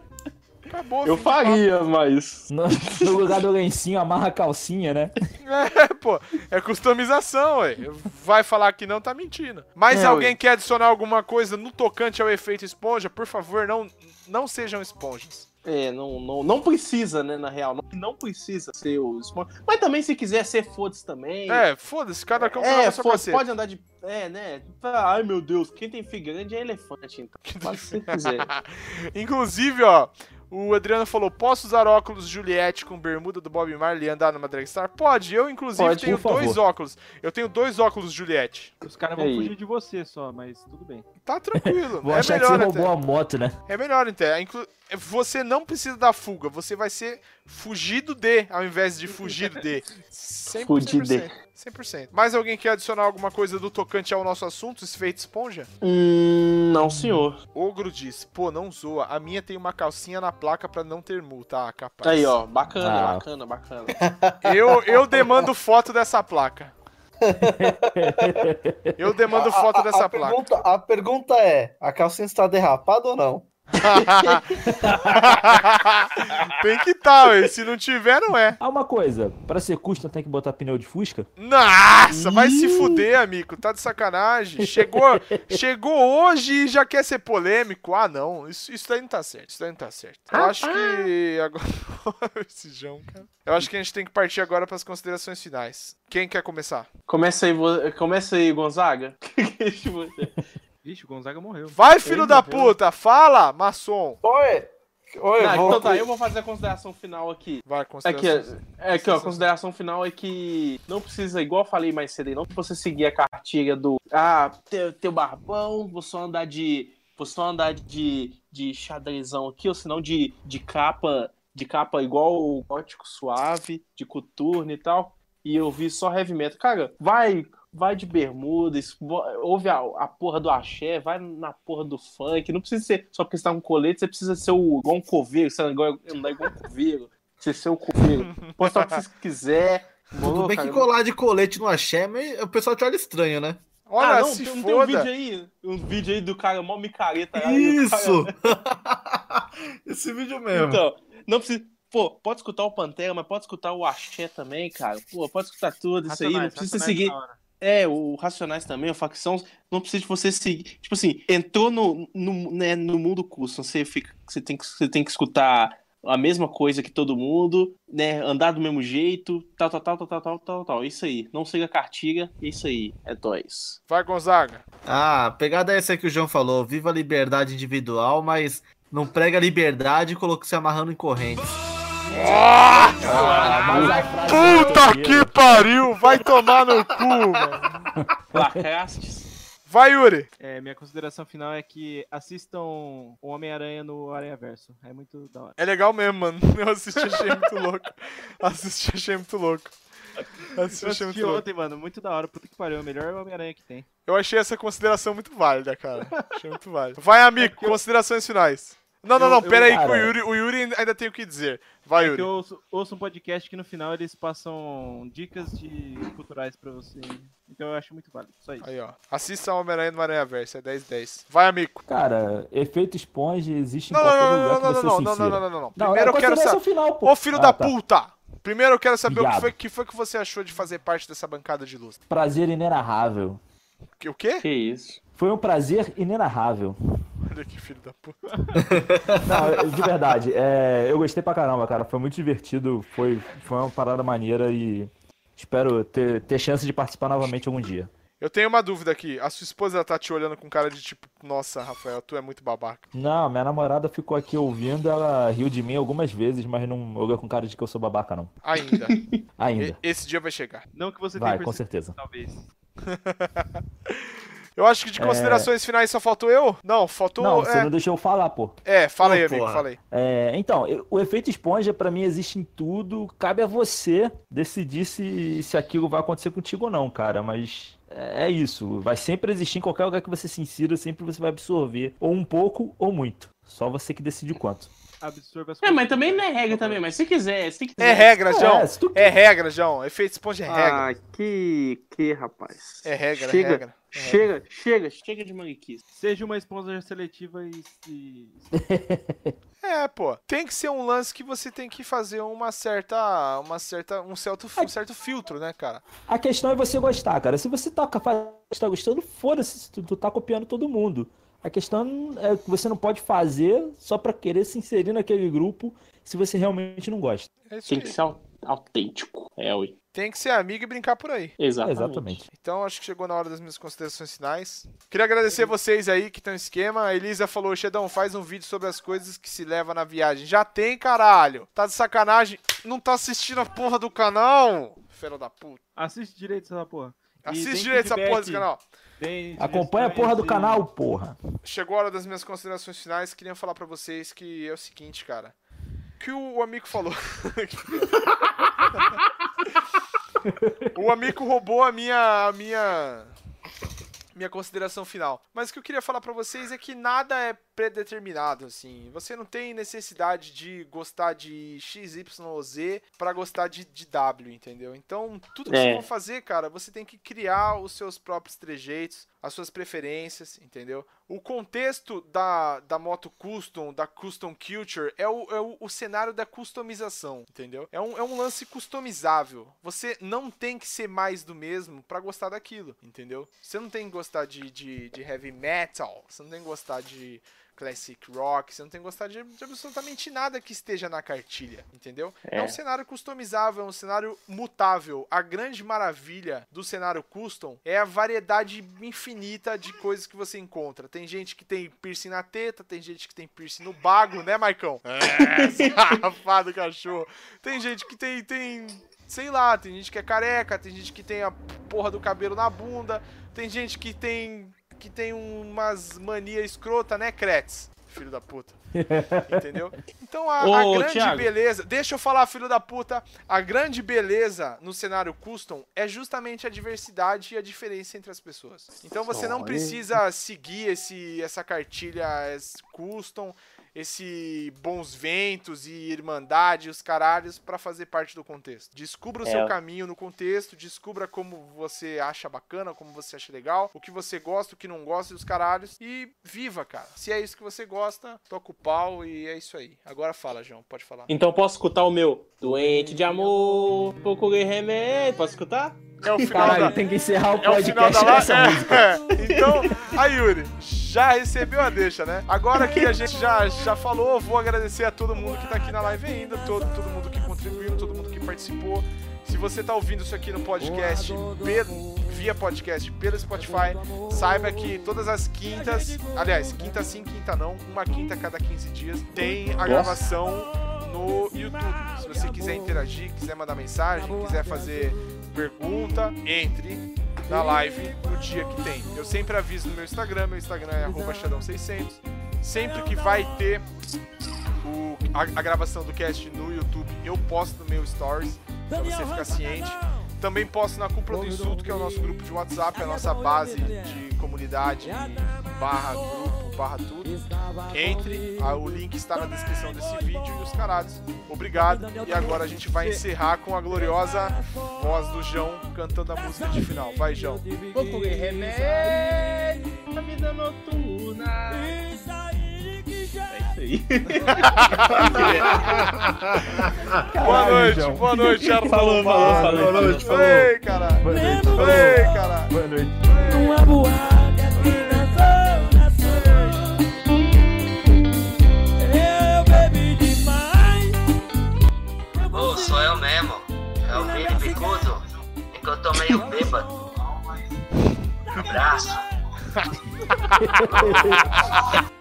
Acabou, Eu faria, mas. No, no lugar do lencinho, amarra a calcinha, né? É, pô, é customização, ué. Vai falar que não, tá mentindo. Mas É, alguém ué. quer adicionar alguma coisa no tocante ao efeito esponja? Por favor, não, não sejam esponjas. É, não, não, não precisa, né, na real. Não, não precisa ser o Spawn. Mas também, se quiser ser, foda-se também. É, foda-se, cada cão É, cacete. pode andar de. É, né? Ai, meu Deus, quem tem filho grande é elefante, então. Faz se quiser. Inclusive, ó, o Adriano falou: posso usar óculos Juliette com bermuda do Bob Marley e andar numa Dragstar? Pode, eu inclusive Pode, tenho favor. dois óculos. Eu tenho dois óculos Juliette. Os caras vão E aí? fugir de você só, mas tudo bem. Tá tranquilo. Vou é achar que você melhor roubou até. a moto, né? É melhor até. Inclu- Você não precisa da fuga, você vai ser fugido de, ao invés de fugir de. 100%. Fugir de. 100%. Mais alguém quer adicionar alguma coisa do tocante ao nosso assunto, esse feito esponja? Hum, não, senhor. Ogro diz, pô, não zoa, a minha tem uma calcinha na placa pra não ter multa, ah, capaz. Aí, ó, bacana, Ah. bacana, bacana. Eu, eu demando foto dessa placa. Eu demando foto A- a- dessa a placa. Pergunta, a pergunta é: a calcinha está derrapada ou não? tem que estar, tá, se não tiver, não é. Ah, uma coisa, pra ser custom tem que botar pneu de fusca? Nossa, vai se fuder, amigo. Tá de sacanagem. Chegou, chegou hoje e já quer ser polêmico. Ah, não. Isso, isso daí não tá certo. Isso daí não tá certo. Eu acho que agora. Esse João, cara. Eu acho que a gente tem que partir agora pras considerações finais. Quem quer começar? Começa aí, começa aí, Gonzaga. Vixe, o Gonzaga morreu. Vai, filho Ele da morreu. puta! Fala, maçom! Oi! Oi, Não, vou... então tá, eu vou fazer a consideração final aqui. Vai, É que, considerações. é que ó, a consideração final é que não precisa, igual eu falei mais cedo, aí, não você seguir a cartilha do ah, teu, teu barbão, vou só andar de. Vou só andar de, de xadrezão aqui, ou senão de, de capa, de capa igual o gótico suave, de coturno e tal. E eu vi só heavy metal. Cara, vai, vai de bermuda, ouve a, a porra do axé, vai na porra do funk. Não precisa ser só porque você tá com colete, você precisa ser o, igual um coveiro, você igual, andar igual um coveiro. Você ser o coveiro. Pode estar o que você quiser. Tudo bem cara, que colar de colete no axé, mas o pessoal te olha estranho, né? Olha, ah, não, se tem, não tem um foda. vídeo aí, um vídeo aí do cara mó micareta. aí o cara- Isso! Esse vídeo mesmo. Então, não precisa. Pô, pode escutar o Pantera, mas pode escutar o Axé também, cara. Pô, pode escutar tudo isso aí. Não precisa seguir. É, o Racionais também, a facção, não precisa de você seguir. Tipo assim, entrou no, no, né, no mundo curso, você, fica, você, tem que, você tem que escutar a mesma coisa que todo mundo, né? Andar do mesmo jeito, tal, tal, tal, tal, tal, tal, tal, Isso aí. Não siga a cartilha, isso aí. É dois. Vai, Gonzaga. Ah, pegada é essa que o João falou. Viva a liberdade individual, mas não prega liberdade colocando se amarrando em correntes. Ah, mas a frase é Puta que pariu! Vai tomar no cu, mano. Lacrastes. Vai, Yuri. É, minha consideração final é que assistam o Homem-Aranha no Aranha Verso. É muito da hora. É legal mesmo, mano. Eu assisti, achei muito louco. Assisti, achei muito louco. Assisti, Eu achei assisti muito louco. ontem, mano. Muito da hora. Puta que pariu. É o melhor Homem-Aranha que tem. Eu achei essa consideração muito válida, cara. Achei muito válida. Vai, amigo, considerações finais. Não, não, Eu- não, eu- pera aí, que o cara- Yuri, o Yuri ainda tem o que dizer. Vai, É Yuri. eu ouço, ouço um podcast que no final eles passam dicas de culturais pra você. Então eu acho muito válido. Só isso. Aí, ó. Assista o Homem-Aranha no Aranha Verso, é 10-10. Vai, amigo. Cara, efeito esponja existe em Não, não, qualquer não, lugar não, que não, você não, não, insira. não, não, não, não. Não, Primeiro eu quero saber. final, pô. Ô, filho Ah, da tá. puta! Primeiro eu quero saber o que foi, que foi que você achou de fazer parte dessa bancada de luz. Prazer inenarrável. Que- O quê? Que isso? Foi um prazer inenarrável. Olha que filho da puta. Não, de verdade, é, eu gostei pra caramba, cara. Foi muito divertido, foi, foi uma parada maneira e espero ter, ter chance de participar novamente algum dia. Eu tenho uma dúvida aqui. A sua esposa tá te olhando com cara de tipo, nossa, Rafael, tu é muito babaca. Não, minha namorada ficou aqui ouvindo, ela riu de mim algumas vezes, mas não olhou com cara de que eu sou babaca, não. Ainda. Ainda. E- Esse dia vai chegar. Não que você Vai, tenha com certeza. talvez. Eu acho que de considerações finais só faltou eu? Não, faltou. Não, é, você não deixou eu falar, pô. é, fala aí, amigo, fala aí. É, então, eu- o efeito esponja pra mim existe em tudo. Cabe a você decidir se, se aquilo vai acontecer contigo ou não, cara. Mas é é isso. Vai sempre existir em qualquer lugar que você se insira, sempre você vai absorver. Ou um pouco ou muito. Só você que decide o quanto. Absorva as É, mas também não é regra também, mas se quiser, se quiser. É regra, João. É, tu- É regra, João. Efeito esponja é regra. Ah, que, que, rapaz. É regra, é chega, regra. É Chega, chega, chega de manguiquice. Seja uma esponja seletiva e. e... É, pô. Tem que ser um lance que você tem que fazer uma certa. Uma certa. Um certo, um certo filtro, né, cara? A questão é você gostar, cara. Se você tá capaz estar gostando, foda-se, se tu, tu tá copiando todo mundo. A questão é que você não pode fazer só pra querer se inserir naquele grupo se você realmente não gosta. É isso Tem que ser au- autêntico. É, ui. Tem que ser amigo e brincar por aí. Exatamente. Exatamente. Então acho que chegou na hora das minhas considerações finais. Queria agradecer vocês aí que estão no esquema. A Elisa falou, Xedão, faz um vídeo sobre as coisas que se leva na viagem. Já tem, caralho. Tá de sacanagem. Não tá assistindo a porra do canal? Filho da puta. Assiste direito essa porra. E Assiste direito essa porra desse canal. tem Acompanha a porra do canal, porra. Chegou a hora das minhas considerações finais. Queria falar pra vocês que é o seguinte, cara. Que o amigo falou. o amigo roubou a minha. A minha. Minha consideração final. Mas o que eu queria falar pra vocês é que nada é predeterminado, assim. Você não tem necessidade de gostar de X, Y ou Z pra gostar de, de W, entendeu? Então, tudo que É. você for fazer, cara, você tem que criar os seus próprios trejeitos, as suas preferências, entendeu? O contexto da, da moto custom, da custom culture, é o, é o, o cenário da customização, entendeu? É um, é um lance customizável. Você não tem que ser mais do mesmo pra gostar daquilo, entendeu? Você não tem que gostar de, de, de heavy metal, você não tem que gostar de classic rock, você não tem que gostar de, de absolutamente nada que esteja na cartilha, entendeu? É. É. um cenário customizável, é um cenário mutável. A grande maravilha do cenário custom é a variedade infinita de coisas que você encontra. Tem gente que tem piercing na teta, tem gente que tem piercing no bago, né, Maicão? É, safado cachorro. Tem gente que tem, tem, sei lá, tem gente que é careca, tem gente que tem a porra do cabelo na bunda, tem gente que tem que tem umas mania escrota, né, Kretz? Filho da puta. Entendeu? Então a, a Ô, grande Thiago. beleza. Deixa eu falar, filho da puta. A grande beleza no cenário custom é justamente a diversidade e a diferença entre as pessoas. Então você não precisa seguir esse, essa cartilha custom, esse bons ventos e irmandade, os caralhos, pra fazer parte do contexto. Descubra o É. seu caminho no contexto, descubra como você acha bacana, como você acha legal, o que você gosta, o que não gosta dos caralhos e viva, cara. Se é isso que você gosta, toca o pau e é isso aí. Agora fala, João, pode falar. Então posso escutar o meu? Doente de amor, procurei remédio. Posso escutar? É o final Caralho, da... tem que encerrar o É o final podcast da música. É. Então, a Yuri já recebeu a deixa, né? Agora que a gente já, já falou, vou agradecer a todo mundo que tá aqui na live ainda, todo, todo mundo que contribuiu, todo mundo que participou. Se você tá ouvindo isso aqui no podcast, pelo- via podcast pelo Spotify, saiba que todas as quintas, aliás, quinta sim, quinta não, uma quinta a cada 15 dias, tem a gravação no YouTube. Se você quiser interagir, quiser mandar mensagem, quiser fazer pergunta, entre na live no dia que tem. Eu sempre aviso no meu Instagram, meu Instagram é arroba Xadão600. Sempre que vai ter o- a, a gravação do cast no YouTube, eu posto no meu Stories, pra você ficar ciente. Também posto na Cúpula do Insulto, que é o nosso grupo de WhatsApp, a nossa base de comunidade, barra grupo, barra tudo. Entre, o link está na descrição desse vídeo e os caralhos. Obrigado. E agora a gente vai encerrar com a gloriosa voz do João cantando a música de final. Vai, João. Vou comer remédio na vida noturna. É isso aí. boa noite, João. boa noite, Charles. Falou, falou, falou. Boa noite, falou. Ei, caralho. Boa noite. Ei, caralho. Boa noite. Uma na sul. Eu bebi demais. Ô, sou eu mesmo. É o Vini Bicudo. É que eu tô meio bêbado. Abraço.